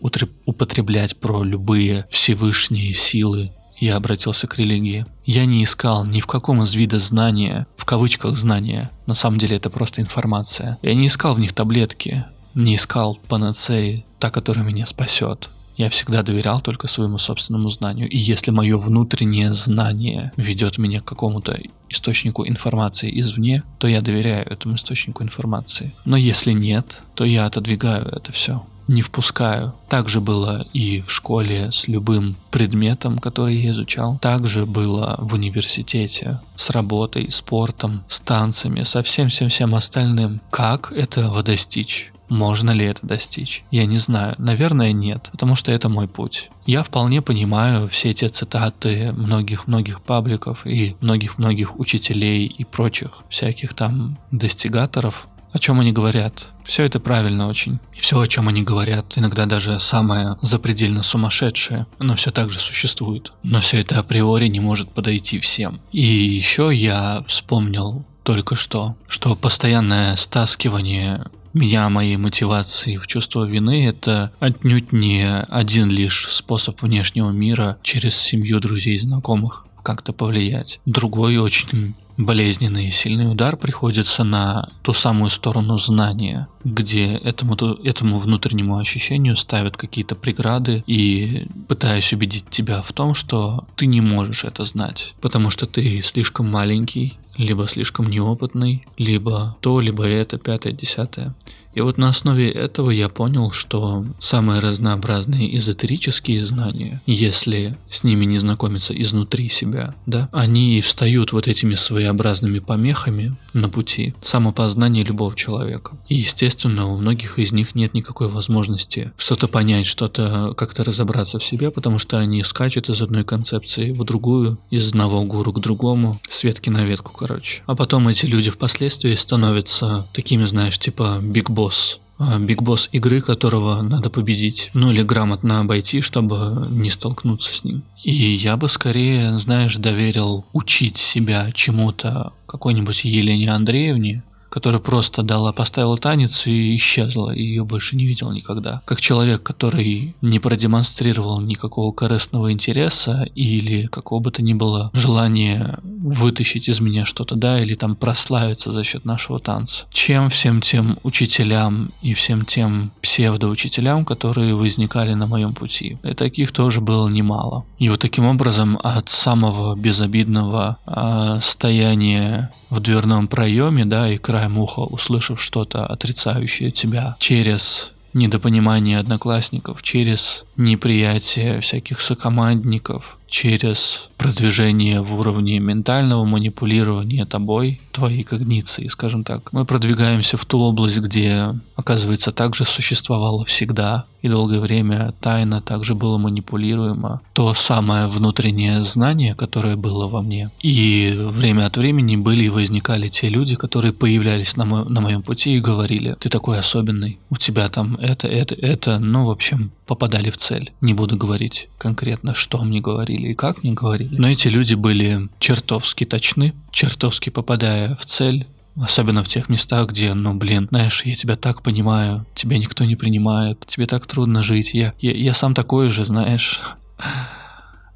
употреблять про любые всевышние силы я обратился к религии. Я не искал ни в каком из вида знания, в кавычках знания, на самом деле это просто информация. Я не искал в них таблетки, не искал панацеи, та, которая меня спасет. Я всегда доверял только своему собственному знанию. И если мое внутреннее знание ведет меня к какому-то источнику информации извне, то я доверяю этому источнику информации. Но если нет, то я отодвигаю это все не впускаю. Так же было и в школе с любым предметом, который я изучал. Так же было в университете с работой, спортом, с танцами, со всем-всем-всем остальным. Как этого достичь? можно ли это достичь. Я не знаю, наверное нет, потому что это мой путь. Я вполне понимаю все те цитаты многих-многих пабликов и многих-многих учителей и прочих всяких там достигаторов, о чем они говорят. Все это правильно очень. И все, о чем они говорят, иногда даже самое запредельно сумасшедшее, но все так же существует. Но все это априори не может подойти всем. И еще я вспомнил только что, что постоянное стаскивание меня, моей мотивации в чувство вины, это отнюдь не один лишь способ внешнего мира через семью, друзей, знакомых как-то повлиять. Другой очень болезненный и сильный удар приходится на ту самую сторону знания, где этому, этому внутреннему ощущению ставят какие-то преграды и пытаясь убедить тебя в том, что ты не можешь это знать, потому что ты слишком маленький, либо слишком неопытный, либо то, либо это, пятое, десятое. И вот на основе этого я понял, что самые разнообразные эзотерические знания, если с ними не знакомиться изнутри себя, да, они встают вот этими своеобразными помехами на пути самопознания любого человека. И, естественно, у многих из них нет никакой возможности что-то понять, что-то как-то разобраться в себе, потому что они скачут из одной концепции в другую, из одного гуру к другому, с ветки на ветку, короче. А потом эти люди впоследствии становятся такими, знаешь, типа биг босс, биг босс игры, которого надо победить, ну или грамотно обойти, чтобы не столкнуться с ним. И я бы скорее, знаешь, доверил учить себя чему-то какой-нибудь Елене Андреевне, которая просто дала, поставила танец и исчезла, и ее больше не видел никогда. Как человек, который не продемонстрировал никакого корыстного интереса или какого бы то ни было желания вытащить из меня что-то, да, или там прославиться за счет нашего танца. Чем всем тем учителям и всем тем псевдоучителям, которые возникали на моем пути. И таких тоже было немало. И вот таким образом от самого безобидного э, стояния в дверном проеме, да, и краем уха услышав что-то отрицающее тебя через недопонимание одноклассников, через неприятие всяких сокомандников, через продвижение в уровне ментального манипулирования тобой, твоей когниции, скажем так. Мы продвигаемся в ту область, где, оказывается, также существовало всегда и долгое время тайна также было манипулируемо. То самое внутреннее знание, которое было во мне. И время от времени были и возникали те люди, которые появлялись на, мо- на моем пути и говорили, ты такой особенный, у тебя там это, это, это, ну, в общем, попадали в цель. Не буду говорить конкретно, что мне говорили и как мне говорили. Но эти люди были чертовски точны, чертовски попадая в цель, Особенно в тех местах, где, ну, блин, знаешь, я тебя так понимаю, тебя никто не принимает, тебе так трудно жить, я, я, я сам такой же, знаешь.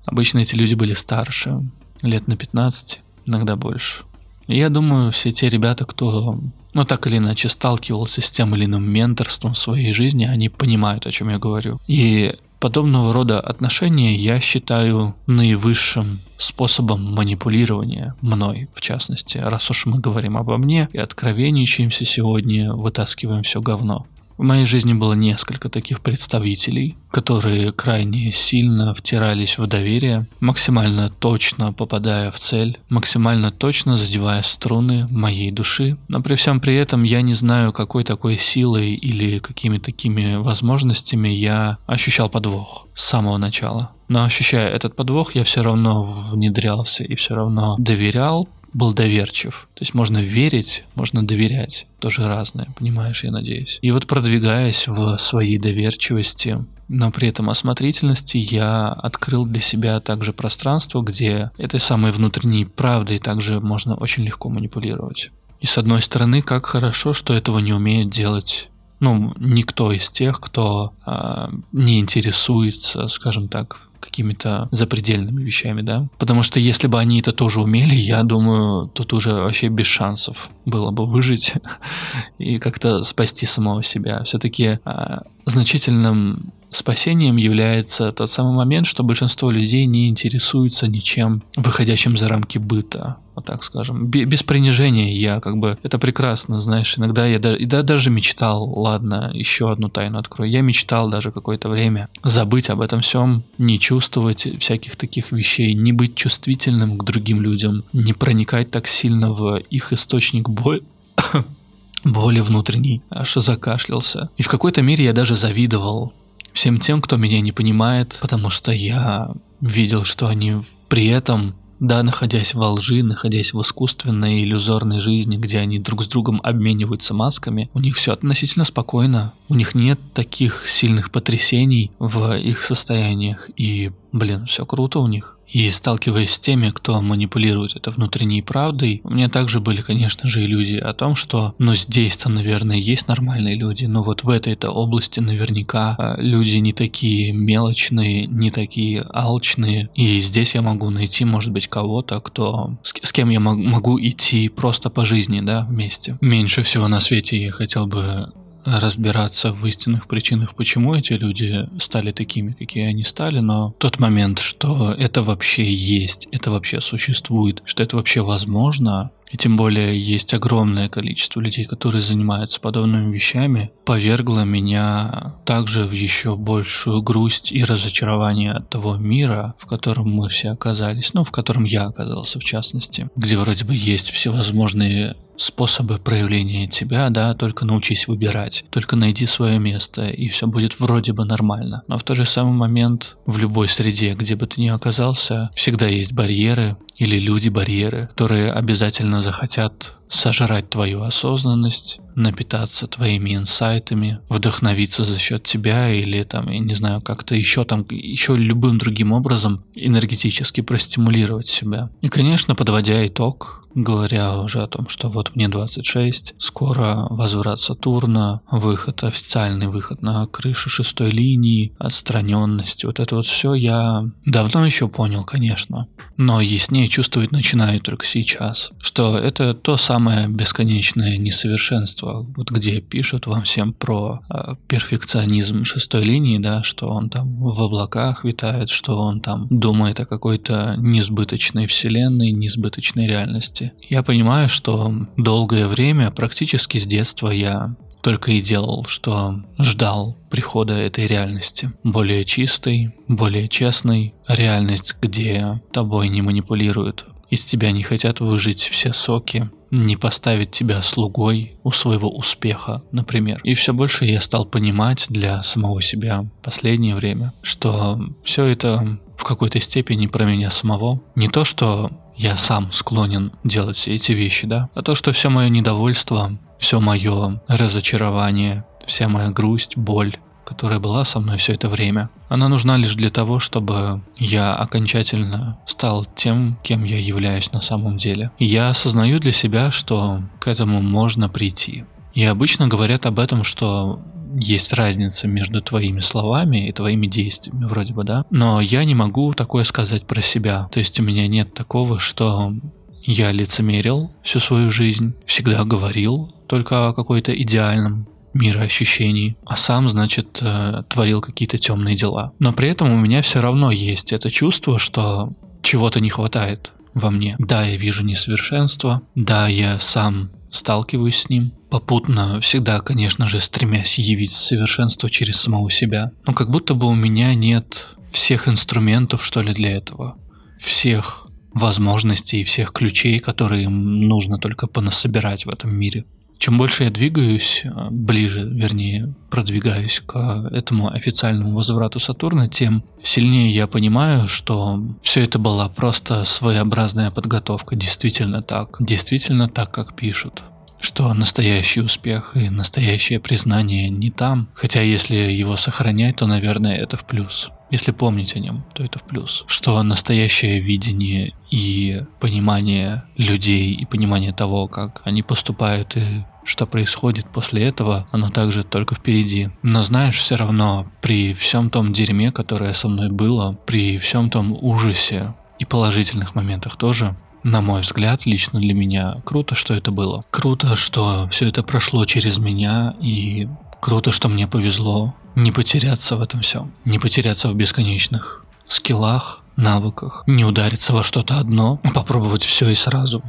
Обычно эти люди были старше, лет на 15, иногда больше. И я думаю, все те ребята, кто, ну, так или иначе сталкивался с тем или иным менторством в своей жизни, они понимают, о чем я говорю. И Подобного рода отношения я считаю наивысшим способом манипулирования мной, в частности, раз уж мы говорим обо мне и откровенничаемся сегодня, вытаскиваем все говно. В моей жизни было несколько таких представителей, которые крайне сильно втирались в доверие, максимально точно попадая в цель, максимально точно задевая струны моей души. Но при всем при этом я не знаю, какой такой силой или какими такими возможностями я ощущал подвох с самого начала. Но ощущая этот подвох, я все равно внедрялся и все равно доверял, был доверчив. То есть можно верить, можно доверять. Тоже разное, понимаешь, я надеюсь. И вот продвигаясь в своей доверчивости, но при этом осмотрительности я открыл для себя также пространство, где этой самой внутренней правдой также можно очень легко манипулировать. И с одной стороны, как хорошо, что этого не умеет делать ну, никто из тех, кто э, не интересуется, скажем так, какими-то запредельными вещами, да. Потому что если бы они это тоже умели, я думаю, тут уже вообще без шансов было бы выжить *laughs* и как-то спасти самого себя. Все-таки а, значительным спасением является тот самый момент, что большинство людей не интересуется ничем, выходящим за рамки быта вот так скажем. Без принижения я как бы... Это прекрасно, знаешь. Иногда я даже, да, даже мечтал, ладно, еще одну тайну открою. Я мечтал даже какое-то время забыть об этом всем, не чувствовать всяких таких вещей, не быть чувствительным к другим людям, не проникать так сильно в их источник боли *coughs* боли внутренней, аж закашлялся. И в какой-то мере я даже завидовал всем тем, кто меня не понимает, потому что я видел, что они при этом да, находясь во лжи, находясь в искусственной иллюзорной жизни, где они друг с другом обмениваются масками, у них все относительно спокойно. У них нет таких сильных потрясений в их состояниях. И, блин, все круто у них. И сталкиваясь с теми, кто манипулирует это внутренней правдой, у меня также были, конечно же, иллюзии о том, что, ну, здесь-то, наверное, есть нормальные люди, но вот в этой-то области наверняка а, люди не такие мелочные, не такие алчные, и здесь я могу найти, может быть, кого-то, кто с, с кем я могу идти просто по жизни, да, вместе. Меньше всего на свете я хотел бы разбираться в истинных причинах, почему эти люди стали такими, какие они стали, но тот момент, что это вообще есть, это вообще существует, что это вообще возможно, и тем более есть огромное количество людей, которые занимаются подобными вещами, повергло меня также в еще большую грусть и разочарование от того мира, в котором мы все оказались, ну, в котором я оказался в частности, где вроде бы есть всевозможные способы проявления тебя, да, только научись выбирать, только найди свое место, и все будет вроде бы нормально. Но в тот же самый момент в любой среде, где бы ты ни оказался, всегда есть барьеры или люди-барьеры, которые обязательно захотят сожрать твою осознанность, напитаться твоими инсайтами, вдохновиться за счет тебя или там, я не знаю, как-то еще там, еще любым другим образом энергетически простимулировать себя. И, конечно, подводя итог, говоря уже о том, что вот мне 26, скоро возврат Сатурна, выход, официальный выход на крышу шестой линии, отстраненность, вот это вот все я давно еще понял, конечно, но яснее чувствовать начинаю только сейчас, что это то самое бесконечное несовершенство, вот где пишут вам всем про э, перфекционизм шестой линии, да, что он там в облаках витает, что он там думает о какой-то несбыточной вселенной, несбыточной реальности. Я понимаю, что долгое время, практически с детства, я только и делал, что ждал прихода этой реальности. Более чистой, более честной, реальность, где тобой не манипулируют. Из тебя не хотят выжить все соки, не поставить тебя слугой у своего успеха, например. И все больше я стал понимать для самого себя последнее время, что все это в какой-то степени про меня самого. Не то, что я сам склонен делать все эти вещи, да, а то, что все мое недовольство, все мое разочарование, вся моя грусть, боль, которая была со мной все это время, она нужна лишь для того, чтобы я окончательно стал тем, кем я являюсь на самом деле. И я осознаю для себя, что к этому можно прийти. И обычно говорят об этом, что есть разница между твоими словами и твоими действиями, вроде бы, да. Но я не могу такое сказать про себя. То есть у меня нет такого, что я лицемерил всю свою жизнь, всегда говорил только о какой-то идеальном мироощущении, а сам, значит, э, творил какие-то темные дела. Но при этом у меня все равно есть это чувство, что чего-то не хватает во мне. Да, я вижу несовершенство, да, я сам сталкиваюсь с ним, попутно всегда, конечно же, стремясь явить совершенство через самого себя. Но как будто бы у меня нет всех инструментов, что ли, для этого. Всех возможностей и всех ключей, которые нужно только понасобирать в этом мире. Чем больше я двигаюсь, а, ближе, вернее, продвигаюсь к этому официальному возврату Сатурна, тем сильнее я понимаю, что все это была просто своеобразная подготовка, действительно так, действительно так, как пишут. Что настоящий успех и настоящее признание не там, хотя если его сохранять, то, наверное, это в плюс. Если помнить о нем, то это в плюс. Что настоящее видение и понимание людей, и понимание того, как они поступают и что происходит после этого, оно также только впереди. Но знаешь, все равно, при всем том дерьме, которое со мной было, при всем том ужасе и положительных моментах тоже, на мой взгляд, лично для меня, круто, что это было. Круто, что все это прошло через меня, и круто, что мне повезло не потеряться в этом всем, не потеряться в бесконечных скиллах, навыках. Не удариться во что-то одно, попробовать все и сразу.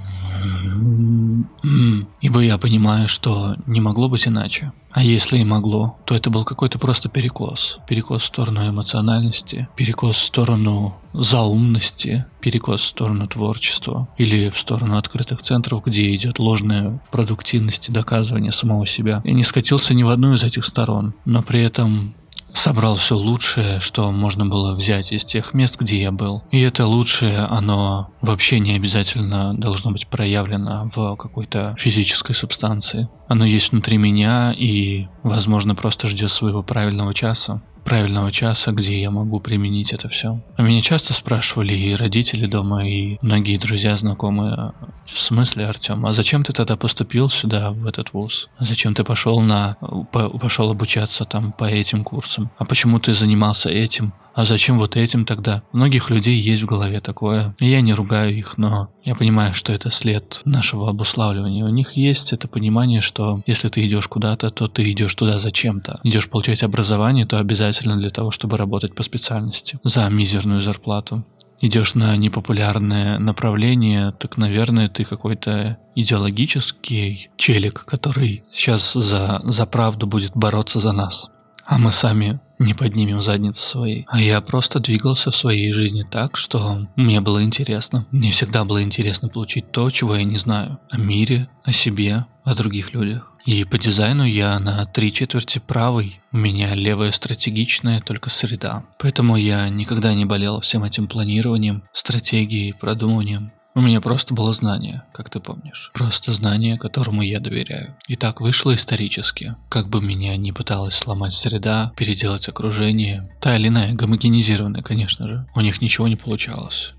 Ибо я понимаю, что не могло быть иначе. А если и могло, то это был какой-то просто перекос. Перекос в сторону эмоциональности, перекос в сторону заумности, перекос в сторону творчества или в сторону открытых центров, где идет ложная продуктивность и доказывание самого себя. Я не скатился ни в одну из этих сторон, но при этом собрал все лучшее, что можно было взять из тех мест, где я был. И это лучшее, оно вообще не обязательно должно быть проявлено в какой-то физической субстанции. Оно есть внутри меня и, возможно, просто ждет своего правильного часа правильного часа, где я могу применить это все. А меня часто спрашивали и родители дома, и многие друзья, знакомые, в смысле, Артем, а зачем ты тогда поступил сюда, в этот вуз? Зачем ты пошел на, пошел обучаться там по этим курсам? А почему ты занимался этим? А зачем вот этим тогда? У многих людей есть в голове такое. И я не ругаю их, но я понимаю, что это след нашего обуславливания. У них есть это понимание, что если ты идешь куда-то, то ты идешь туда зачем-то. Идешь получать образование, то обязательно для того, чтобы работать по специальности за мизерную зарплату идешь на непопулярное направление, так, наверное, ты какой-то идеологический челик, который сейчас за, за правду будет бороться за нас. А мы сами не поднимем задницы своей. А я просто двигался в своей жизни так, что мне было интересно. Мне всегда было интересно получить то, чего я не знаю. О мире, о себе, о других людях. И по дизайну я на три четверти правый. У меня левая стратегичная, только среда. Поэтому я никогда не болел всем этим планированием, стратегией, продумыванием. У меня просто было знание, как ты помнишь. Просто знание, которому я доверяю. И так вышло исторически. Как бы меня ни пыталась сломать среда, переделать окружение. Та или иная, гомогенизированная, конечно же. У них ничего не получалось.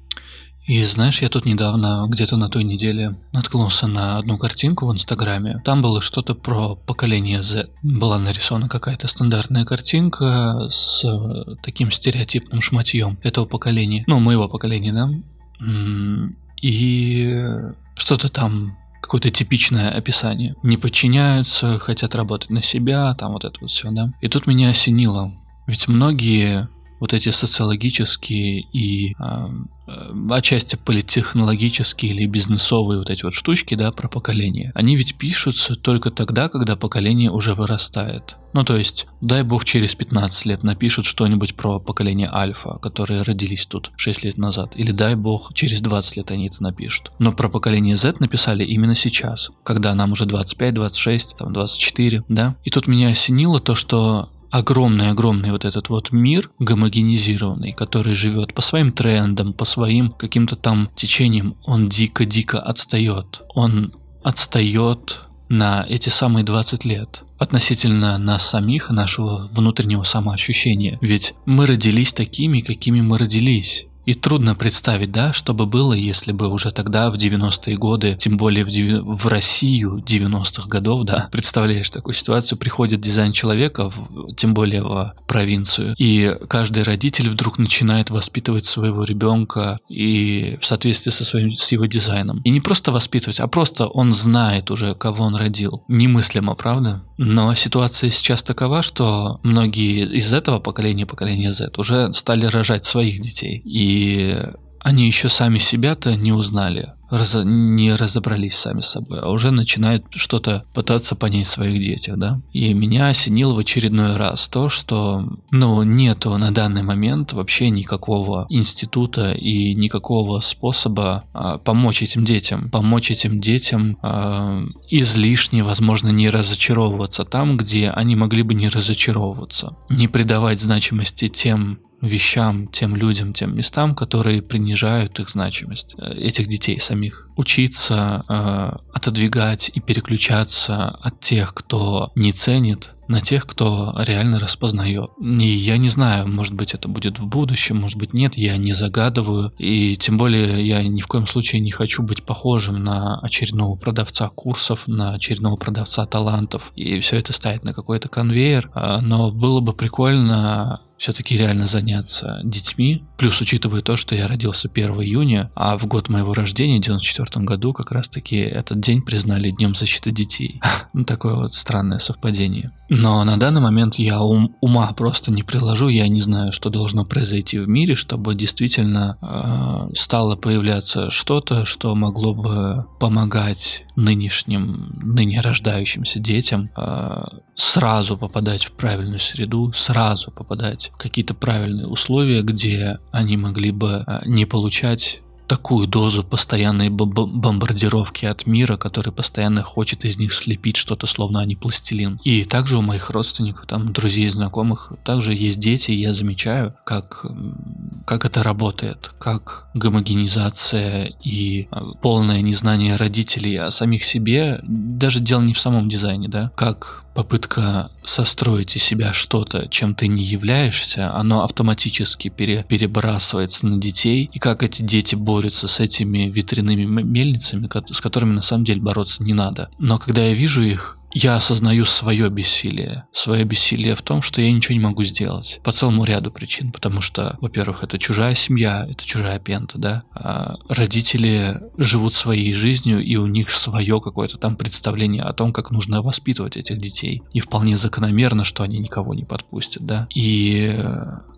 И знаешь, я тут недавно, где-то на той неделе, наткнулся на одну картинку в Инстаграме. Там было что-то про поколение Z. Была нарисована какая-то стандартная картинка с таким стереотипным шматьем этого поколения. Ну, моего поколения, да? И что-то там какое-то типичное описание. Не подчиняются, хотят работать на себя, там вот это вот все, да. И тут меня осенило. Ведь многие вот эти социологические и э, отчасти политтехнологические или бизнесовые вот эти вот штучки, да, про поколение, они ведь пишутся только тогда, когда поколение уже вырастает. Ну, то есть, дай бог, через 15 лет напишут что-нибудь про поколение альфа, которые родились тут 6 лет назад. Или дай бог, через 20 лет они это напишут. Но про поколение Z написали именно сейчас, когда нам уже 25, 26, там 24, да. И тут меня осенило то, что огромный-огромный вот этот вот мир гомогенизированный, который живет по своим трендам, по своим каким-то там течениям, он дико-дико отстает. Он отстает на эти самые 20 лет относительно нас самих, нашего внутреннего самоощущения. Ведь мы родились такими, какими мы родились. И трудно представить, да, что бы было, если бы уже тогда, в 90-е годы, тем более в, в Россию 90-х годов, да, *laughs* представляешь такую ситуацию, приходит дизайн человека, в, тем более в провинцию, и каждый родитель вдруг начинает воспитывать своего ребенка и в соответствии со своим, с его дизайном. И не просто воспитывать, а просто он знает уже, кого он родил. Немыслимо, правда? Но ситуация сейчас такова, что многие из этого поколения, поколения Z, уже стали рожать своих детей. И они еще сами себя-то не узнали раз, не разобрались сами с собой, а уже начинают что-то пытаться понять в своих детях, да. И меня осенило в очередной раз то, что, ну, нету на данный момент вообще никакого института и никакого способа а, помочь этим детям, помочь этим детям а, излишне, возможно, не разочаровываться там, где они могли бы не разочаровываться, не придавать значимости тем вещам, тем людям, тем местам, которые принижают их значимость, э, этих детей самих. Учиться э, отодвигать и переключаться от тех, кто не ценит, на тех, кто реально распознает. И я не знаю, может быть это будет в будущем, может быть нет, я не загадываю. И тем более я ни в коем случае не хочу быть похожим на очередного продавца курсов, на очередного продавца талантов. И все это ставить на какой-то конвейер. А, но было бы прикольно все-таки реально заняться детьми. Плюс, учитывая то, что я родился 1 июня, а в год моего рождения, 94 2004 году как раз-таки этот день признали Днем защиты детей. *laughs* Ну, такое вот странное совпадение. Но на данный момент я ум, ума просто не приложу, я не знаю, что должно произойти в мире, чтобы действительно э, стало появляться что-то, что могло бы помогать нынешним, ныне рождающимся детям э, сразу попадать в правильную среду, сразу попадать в какие-то правильные условия, где они могли бы э, не получать такую дозу постоянной бомбардировки от мира, который постоянно хочет из них слепить что-то, словно они пластилин. И также у моих родственников, там, друзей, знакомых, также есть дети, и я замечаю, как, как это работает, как гомогенизация и а, полное незнание родителей о самих себе, даже дело не в самом дизайне, да, как попытка состроить из себя что-то, чем ты не являешься, оно автоматически пере, перебрасывается на детей, и как эти дети борются с этими ветряными мельницами, с которыми на самом деле бороться не надо. Но когда я вижу их, я осознаю свое бессилие. Свое бессилие в том, что я ничего не могу сделать. По целому ряду причин. Потому что, во-первых, это чужая семья, это чужая пента, да. А родители живут своей жизнью, и у них свое какое-то там представление о том, как нужно воспитывать этих детей. И вполне закономерно, что они никого не подпустят, да. И...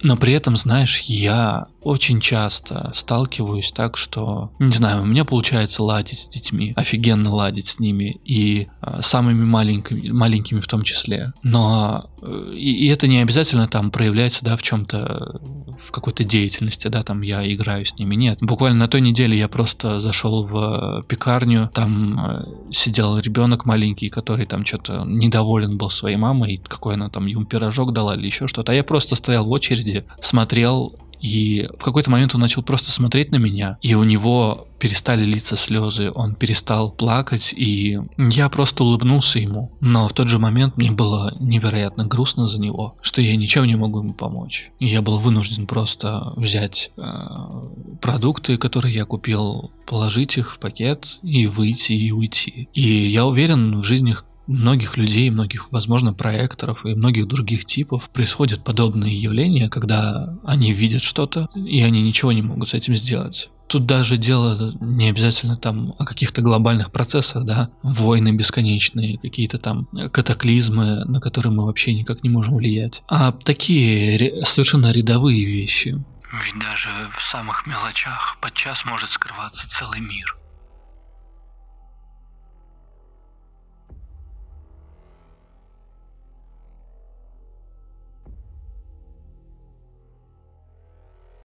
Но при этом, знаешь, я очень часто сталкиваюсь так, что, не знаю, у меня получается ладить с детьми, офигенно ладить с ними, и а, самыми маленькими, маленькими в том числе. Но э, и, и это не обязательно там проявляется, да, в чем-то, в какой-то деятельности, да, там я играю с ними. Нет. Буквально на той неделе я просто зашел в пекарню, там э, сидел ребенок маленький, который там что-то недоволен был своей мамой, какой она там ему пирожок дала или еще что-то. А я просто стоял в очереди, смотрел и в какой-то момент он начал просто смотреть на меня, и у него перестали литься слезы, он перестал плакать, и я просто улыбнулся ему. Но в тот же момент мне было невероятно грустно за него, что я ничем не могу ему помочь. И я был вынужден просто взять э, продукты, которые я купил, положить их в пакет и выйти и уйти. И я уверен, в жизни многих людей, многих, возможно, проекторов и многих других типов происходят подобные явления, когда они видят что-то, и они ничего не могут с этим сделать. Тут даже дело не обязательно там о каких-то глобальных процессах, да, войны бесконечные, какие-то там катаклизмы, на которые мы вообще никак не можем влиять, а такие совершенно рядовые вещи. Ведь даже в самых мелочах подчас может скрываться целый мир.